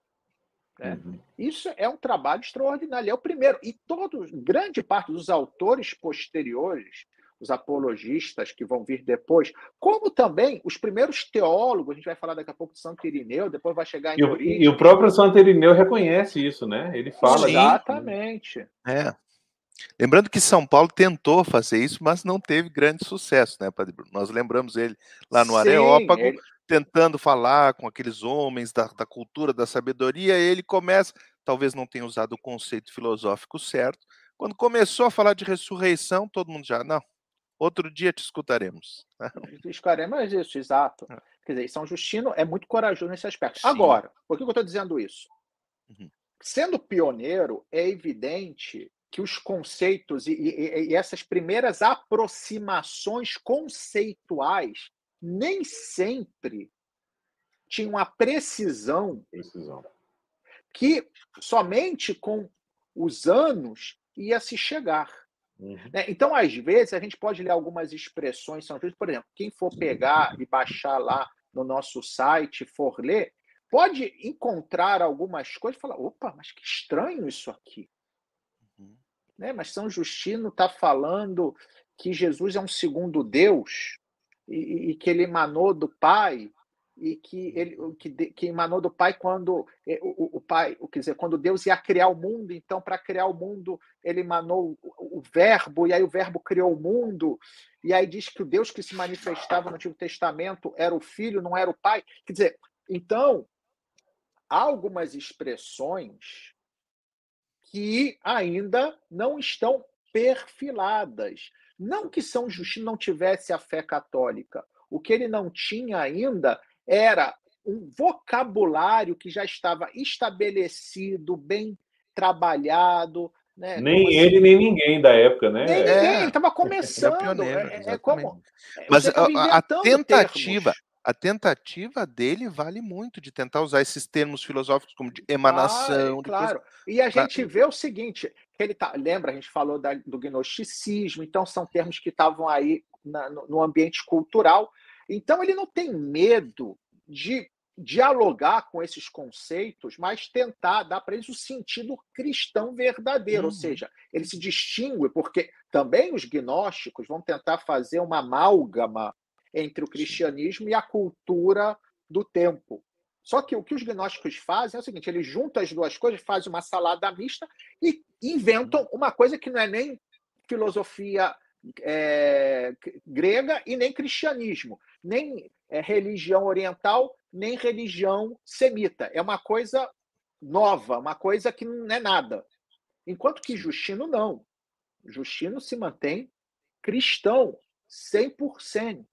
Né? Uhum. Isso é um trabalho extraordinário. É o primeiro. E todos, grande parte dos autores posteriores, os apologistas que vão vir depois, como também os primeiros teólogos, a gente vai falar daqui a pouco de Santo Irineu, depois vai chegar em E o, e o próprio Santo Irineu reconhece isso, né? Ele fala. Sim. Exatamente. É. Lembrando que São Paulo tentou fazer isso, mas não teve grande sucesso, né, Padre Bruno? Nós lembramos ele lá no Sim, Areópago, ele- tentando falar com aqueles homens da, da cultura, da sabedoria, e ele começa, talvez não tenha usado o conceito filosófico certo, quando começou a falar de ressurreição, todo mundo já, não, outro dia te escutaremos. né? Esclaremos isso, exato. É. Quer dizer, São Justino é muito corajoso nesse aspecto. Sim. Agora, por que eu estou dizendo isso? Uhum. Sendo pioneiro, é evidente que os conceitos e, e- e essas primeiras aproximações conceituais nem sempre tinham a precisão Precisão. que somente com os anos ia se chegar. Uhum. né? Então, às vezes, a gente pode ler algumas expressões, por exemplo, quem for pegar e baixar lá no nosso site, for ler, pode encontrar algumas coisas e falar: opa, mas que estranho isso aqui. Uhum. Né? Mas São Justino está falando que Jesus é um segundo Deus e, e que ele emanou do Pai e que ele que, que emanou do Pai quando eh, o- o Pai, o- quer dizer, quando Deus ia criar o mundo, então para criar o mundo ele emanou o, o Verbo e aí o Verbo criou o mundo e aí diz que o Deus que se manifestava no Antigo Testamento era o Filho, não era o Pai. Quer dizer, então há algumas expressões que ainda não estão perfiladas. Não que São Justino não tivesse a fé católica. O que ele não tinha ainda era um vocabulário que já estava estabelecido, bem trabalhado. Né? Nem Como ele, nem ninguém da época, né? Nem É, ninguém, ele estava começando. é pioneiro, é, é como. é, Mas a- a, tentativa, termos. a tentativa dele vale muito de tentar usar esses termos filosóficos como de emanação, de coisa. claro. E a gente vê o seguinte, que ele tá, lembra, a gente falou da- do gnosticismo, então são termos que estavam aí na- no, no ambiente cultural. Então ele não tem medo de dialogar com esses conceitos, mas tentar dar para eles o sentido cristão verdadeiro, ou Uhum. seja, ele se distingue porque também os gnósticos vão tentar fazer uma amálgama entre o cristianismo e a cultura do tempo. Só que o que os gnósticos fazem é o seguinte: eles juntam as duas coisas, fazem uma salada mista e inventam uma coisa que não é nem filosofia é, grega e nem cristianismo, nem é, religião oriental, nem religião semita. É uma coisa nova, uma coisa que não é nada. Enquanto que Justino não. Justino se mantém cristão, 100%.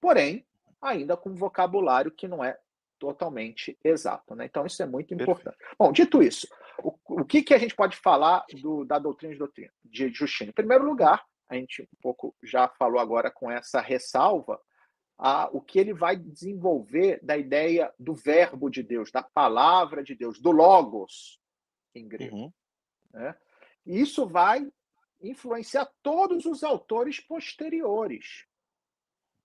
Porém, ainda com um vocabulário que não é totalmente exato. Né? Então, isso é muito Perfeito. importante. Bom, dito isso, o, o que, que a gente pode falar do- da doutrina de doutrina de Justino? Em primeiro lugar, a gente um pouco já falou agora com essa ressalva, a, o que ele vai desenvolver da ideia do verbo de Deus, da palavra de Deus, do logos em grego. Uhum. né? E isso vai influenciar todos os autores posteriores.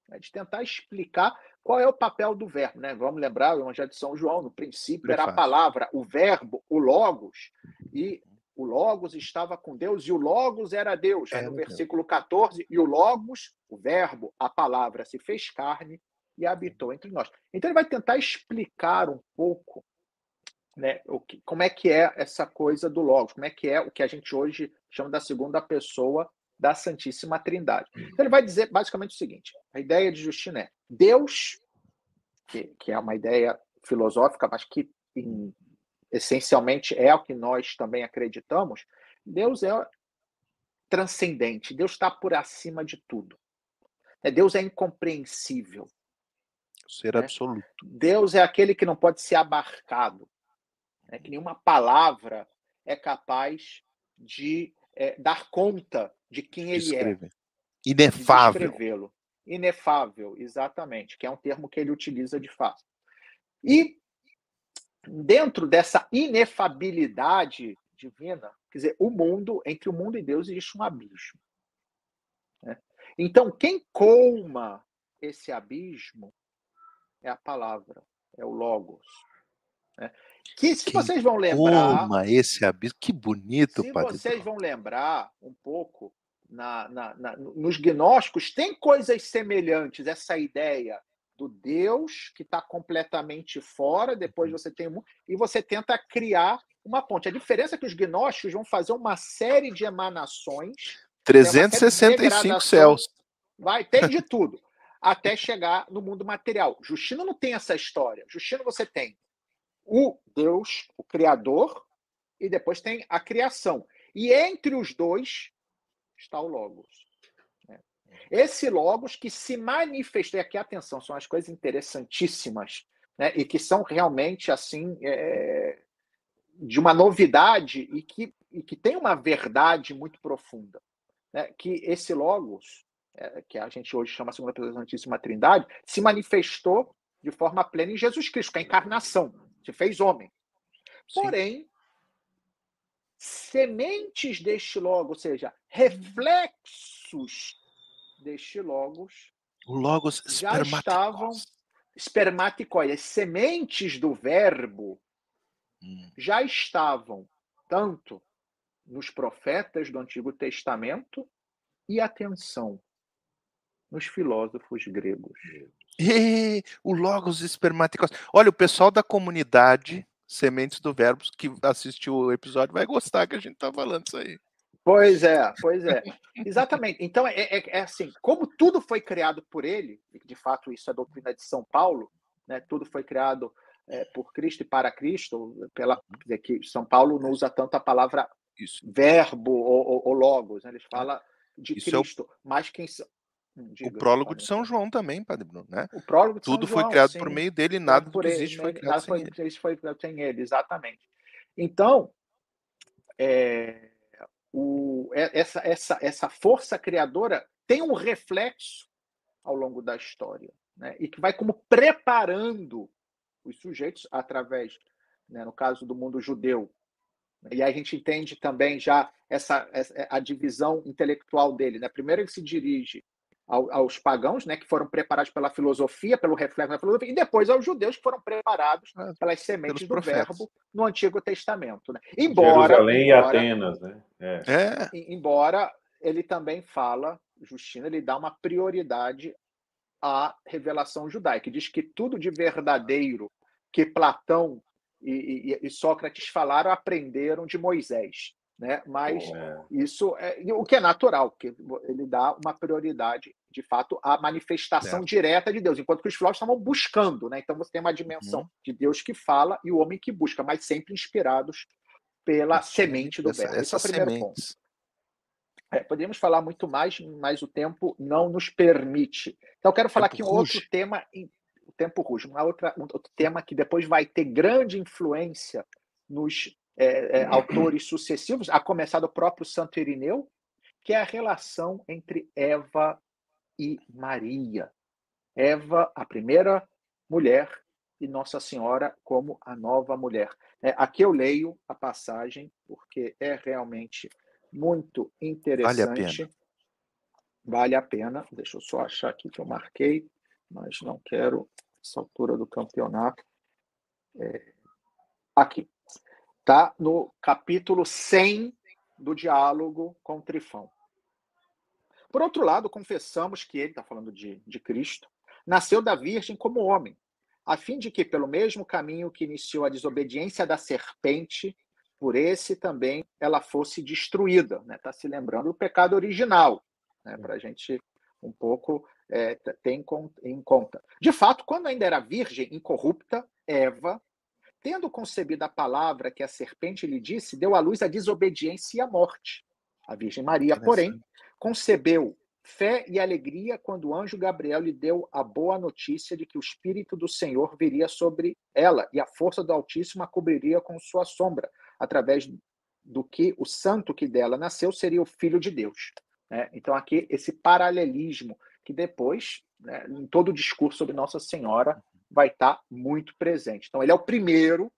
né? De tentar explicar qual é o papel do verbo. Né? Vamos lembrar o Evangelho de São João, no princípio era a palavra, o verbo, o logos, e o logos estava com Deus, e o logos era Deus. Aí no versículo 14, e o logos, o verbo, a palavra, se fez carne e habitou entre nós. Então ele vai tentar explicar um pouco né, o que, como é que é essa coisa do Logos, como é que é o que a gente hoje chama da segunda pessoa da Santíssima Trindade. Então ele vai dizer basicamente o seguinte: a ideia de Justino é Deus, que, que é uma ideia filosófica, mas que em- essencialmente é o que nós também acreditamos, Deus é transcendente, Deus está por acima de tudo. né? Deus é incompreensível. Ser É. absoluto. Deus é aquele que não pode ser abarcado. É que nenhuma palavra é capaz de é, dar conta de quem ele é, Inefável. descrevê-lo. Inefável, exatamente, que é um termo que ele utiliza de fato. E dentro dessa inefabilidade divina, quer dizer, o mundo, entre o mundo e Deus existe um abismo. né? Então, quem colma esse abismo é a palavra, é o Logos. Né? Que se que vocês vão lembrar. Toma esse abismo, que bonito, Se padre vocês vão lembrar um pouco, na, na, na, nos gnósticos, tem coisas semelhantes, essa ideia do Deus que está completamente fora, depois uhum. você tem um, e você tenta criar uma ponte. A diferença é que os gnósticos vão fazer uma série de emanações. 365 né, céus. Vai, tem de tudo. (laughs) até chegar no mundo material. Justino não tem essa história. Justino você tem o Deus, o Criador, e depois tem a criação. E entre os dois está o Logos. Esse Logos que se manifestou, e aqui atenção, são as coisas interessantíssimas, né? e que são realmente assim é, de uma novidade e que, e que tem uma verdade muito profunda. Né? Que esse Logos, é, que a gente hoje chama a segunda pessoa da Santíssima Trindade, se manifestou de forma plena em Jesus Cristo, que é a encarnação, se fez homem. Sim. Porém, sementes deste logos, ou seja, reflexos deste logos, o logos já estavam espermaticói, as sementes do verbo hum. já estavam tanto nos profetas do Antigo Testamento e atenção nos filósofos gregos. E, o logos espermaticós. Olha, o pessoal da comunidade Sementes do Verbo, que assistiu o episódio, vai gostar que a gente está falando isso aí. Pois é, pois é. Exatamente. Então, é, é, é, assim, como tudo foi criado por ele, de fato isso é doutrina de São Paulo, né, tudo foi criado é, por Cristo e para Cristo, pela, que São Paulo não usa tanto a palavra isso. verbo ou, ou, ou logos, né, eles falam de isso Cristo, é o... mas quem, Diga, o prólogo de São João também, Padre Bruno, né? O prólogo de Tudo São foi criado sim. por meio dele, nada do que existe foi criado nada sem ele. Isso foi criado sem ele, exatamente. Então, é, o, é, essa, essa, essa força criadora tem um reflexo ao longo da história, né? E que vai como preparando os sujeitos através, né, no caso do mundo judeu, e aí a gente entende também já essa, essa a divisão intelectual dele. Né? Primeiro ele se dirige aos pagãos, né, que foram preparados pela filosofia, pelo reflexo da filosofia, e depois aos judeus que foram preparados ah, pelas sementes do verbo no Antigo Testamento. Né? Embora, Jerusalém embora, e Atenas, né? É. é. Embora ele também fala, Justino, ele dá uma prioridade à revelação judaica, diz que tudo de verdadeiro que Platão e, e, e Sócrates falaram aprenderam de Moisés né? Mas é. isso é o que é natural, porque ele dá uma prioridade, de fato, à manifestação é. direta de Deus, enquanto que os filósofos estavam buscando, né? Então você tem uma dimensão uhum. de Deus que fala e o homem que busca, mas sempre inspirados pela semente do verbo. Esse é o primeiro sementes. ponto. É, poderíamos falar muito mais, mas o tempo não nos permite. Então, eu quero falar aqui um outro tema, o tempo ruge, uma outra, um outro tema que depois vai ter grande influência nos é, é, autores sucessivos, a começar do próprio Santo Irineu, que é a relação entre Eva e Maria. Eva, a primeira mulher, e Nossa Senhora como a nova mulher. É, aqui eu leio a passagem, porque é realmente muito interessante. Vale a pena. Vale a pena. Deixa eu só achar aqui que eu marquei, mas não quero essa altura do campeonato. É, aqui. Está no capítulo 100 do diálogo com Trifão. Por outro lado, confessamos que ele, está falando de, de Cristo, nasceu da Virgem como homem, a fim de que, pelo mesmo caminho que iniciou a desobediência da serpente, por esse também ela fosse destruída. Está né? Tá se lembrando do pecado original, né? para a gente um pouco é, ter em conta. De fato, quando ainda era virgem, incorrupta, Eva tendo concebido a palavra que a serpente lhe disse, deu à luz a desobediência e a morte. A Virgem Maria, porém, concebeu fé e alegria quando o anjo Gabriel lhe deu a boa notícia de que o Espírito do Senhor viria sobre ela e a força do Altíssimo a cobriria com sua sombra, através do que o santo que dela nasceu seria o Filho de Deus. Né? Então, aqui, esse paralelismo que depois, né, em todo o discurso sobre Nossa Senhora, vai estar tá muito presente. Então, ele é o primeiro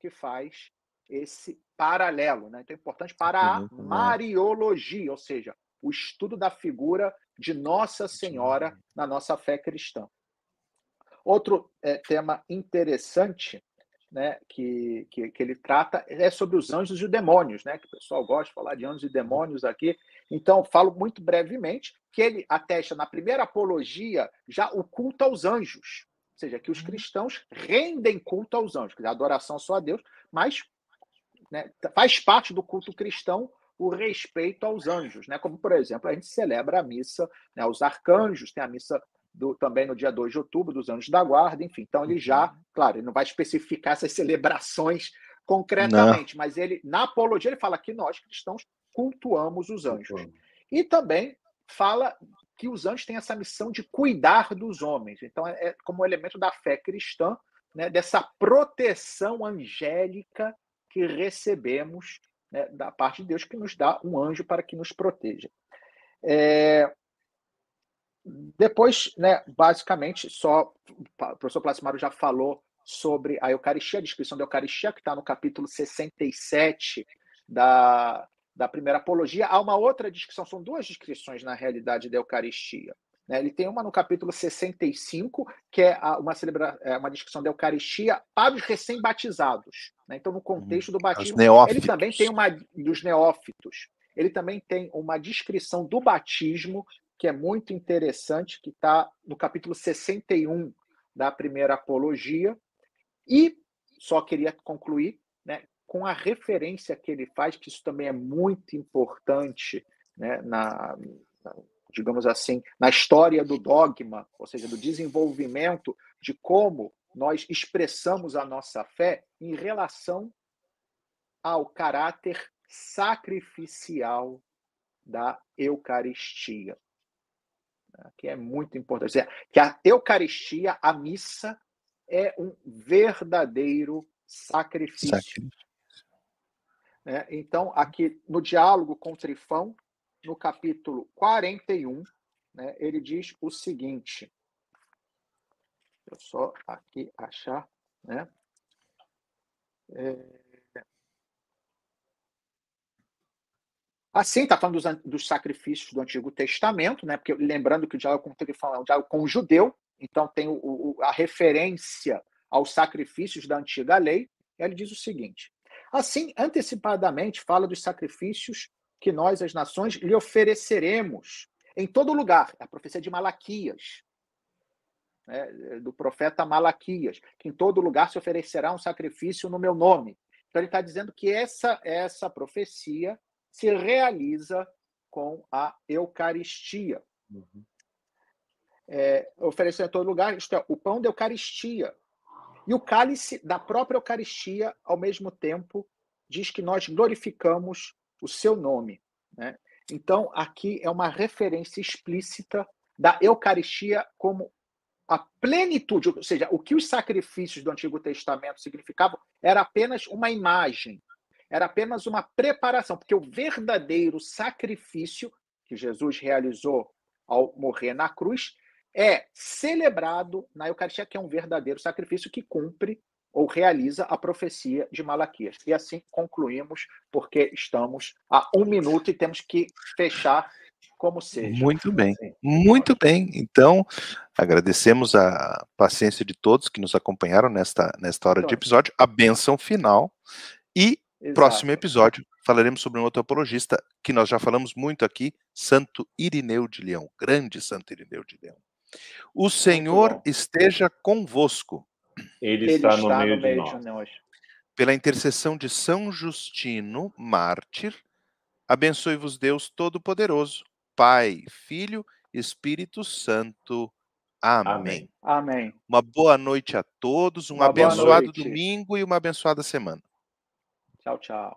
que faz esse paralelo. Né? Então, é importante para a Mariologia, ou seja, o estudo da figura de Nossa Senhora na nossa fé cristã. Outro é, tema interessante né, que, que, que, ele trata é sobre os anjos e os demônios, né, que o pessoal gosta de falar de anjos e demônios aqui. Então, falo muito brevemente que ele atesta na primeira apologia já o culto aos anjos, seja, que os uhum. cristãos rendem culto aos anjos, que é adoração só a Deus, mas né, faz parte do culto cristão o respeito aos anjos, né? Como, por exemplo, a gente celebra a missa né, aos arcanjos, tem a missa do, também no dia 2 de outubro, dos Anjos da Guarda, enfim. Então, ele já, uhum. claro, ele não vai especificar essas (laughs) celebrações concretamente, não. mas ele, na apologia, ele fala que nós cristãos cultuamos os anjos. E também fala que os anjos têm essa missão de cuidar dos homens. Então, é, é como elemento da fé cristã, né, dessa proteção angélica que recebemos né, da parte de Deus, que nos dá um anjo para que nos proteja. É, depois, né, basicamente, só o professor Plasmaro já falou sobre a Eucaristia, a descrição da Eucaristia, que está no capítulo 67 da, da primeira apologia. Há uma outra descrição, são duas descrições, na realidade, da Eucaristia. Né? Ele tem uma no capítulo 65, que é uma, celebra... é uma descrição da Eucaristia para os recém-batizados. Né? Então, no contexto do batismo, ele também tem uma dos neófitos. Ele também tem uma descrição do batismo que é muito interessante, que está no capítulo 61 da primeira apologia. E só queria concluir com a referência que ele faz, que isso também é muito importante né, na, na, digamos assim, na história do dogma, ou seja, do desenvolvimento de como nós expressamos a nossa fé em relação ao caráter sacrificial da Eucaristia que é muito importante. Que a Eucaristia, a missa, é um verdadeiro sacrifício. sacrifício. É, então, aqui no diálogo com Trifão, no capítulo 41, né, ele diz o seguinte. Deixa eu só aqui achar. Né? É, Assim, está falando dos, dos, sacrifícios do Antigo Testamento, né? Porque lembrando que o diálogo com fala, é um diálogo com o judeu, então tem o, o, a referência aos sacrifícios da antiga lei. Ele diz o seguinte: assim, antecipadamente fala dos sacrifícios que nós, as nações, lhe ofereceremos em todo lugar. A profecia de Malaquias, né? do profeta Malaquias, que em todo lugar se oferecerá um sacrifício no meu nome. Então ele está dizendo que essa essa profecia se realiza com a Eucaristia. Uhum. É, oferecendo em todo lugar, isto é, o pão da Eucaristia. E o cálice da própria Eucaristia, ao mesmo tempo, diz que nós glorificamos o seu nome. Né? Então, aqui é uma referência explícita da Eucaristia como a plenitude, ou seja, o que os sacrifícios do Antigo Testamento significavam era apenas uma imagem, era apenas uma preparação, porque o verdadeiro sacrifício que Jesus realizou ao morrer na cruz é celebrado na Eucaristia, que é um verdadeiro sacrifício que cumpre ou realiza a profecia de Malaquias. E assim concluímos, porque estamos a um minuto e temos que fechar como seja. Muito bem, muito bem. Então, agradecemos a paciência de todos que nos acompanharam nesta, nesta hora de episódio, a benção final e Exato. Próximo episódio falaremos sobre um outro apologista que nós já falamos muito aqui, Santo Irineu de Leão, grande Santo Irineu de Leão. O Senhor esteja convosco. Ele, Ele está, no, meio, no meio de, nós. de nós. Pela intercessão de São Justino, mártir, abençoe-vos Deus Todo-Poderoso, Pai, Filho, Espírito Santo. Amém. Amém. Uma boa noite a todos, um uma abençoado domingo e uma abençoada semana. Tchau, tchau.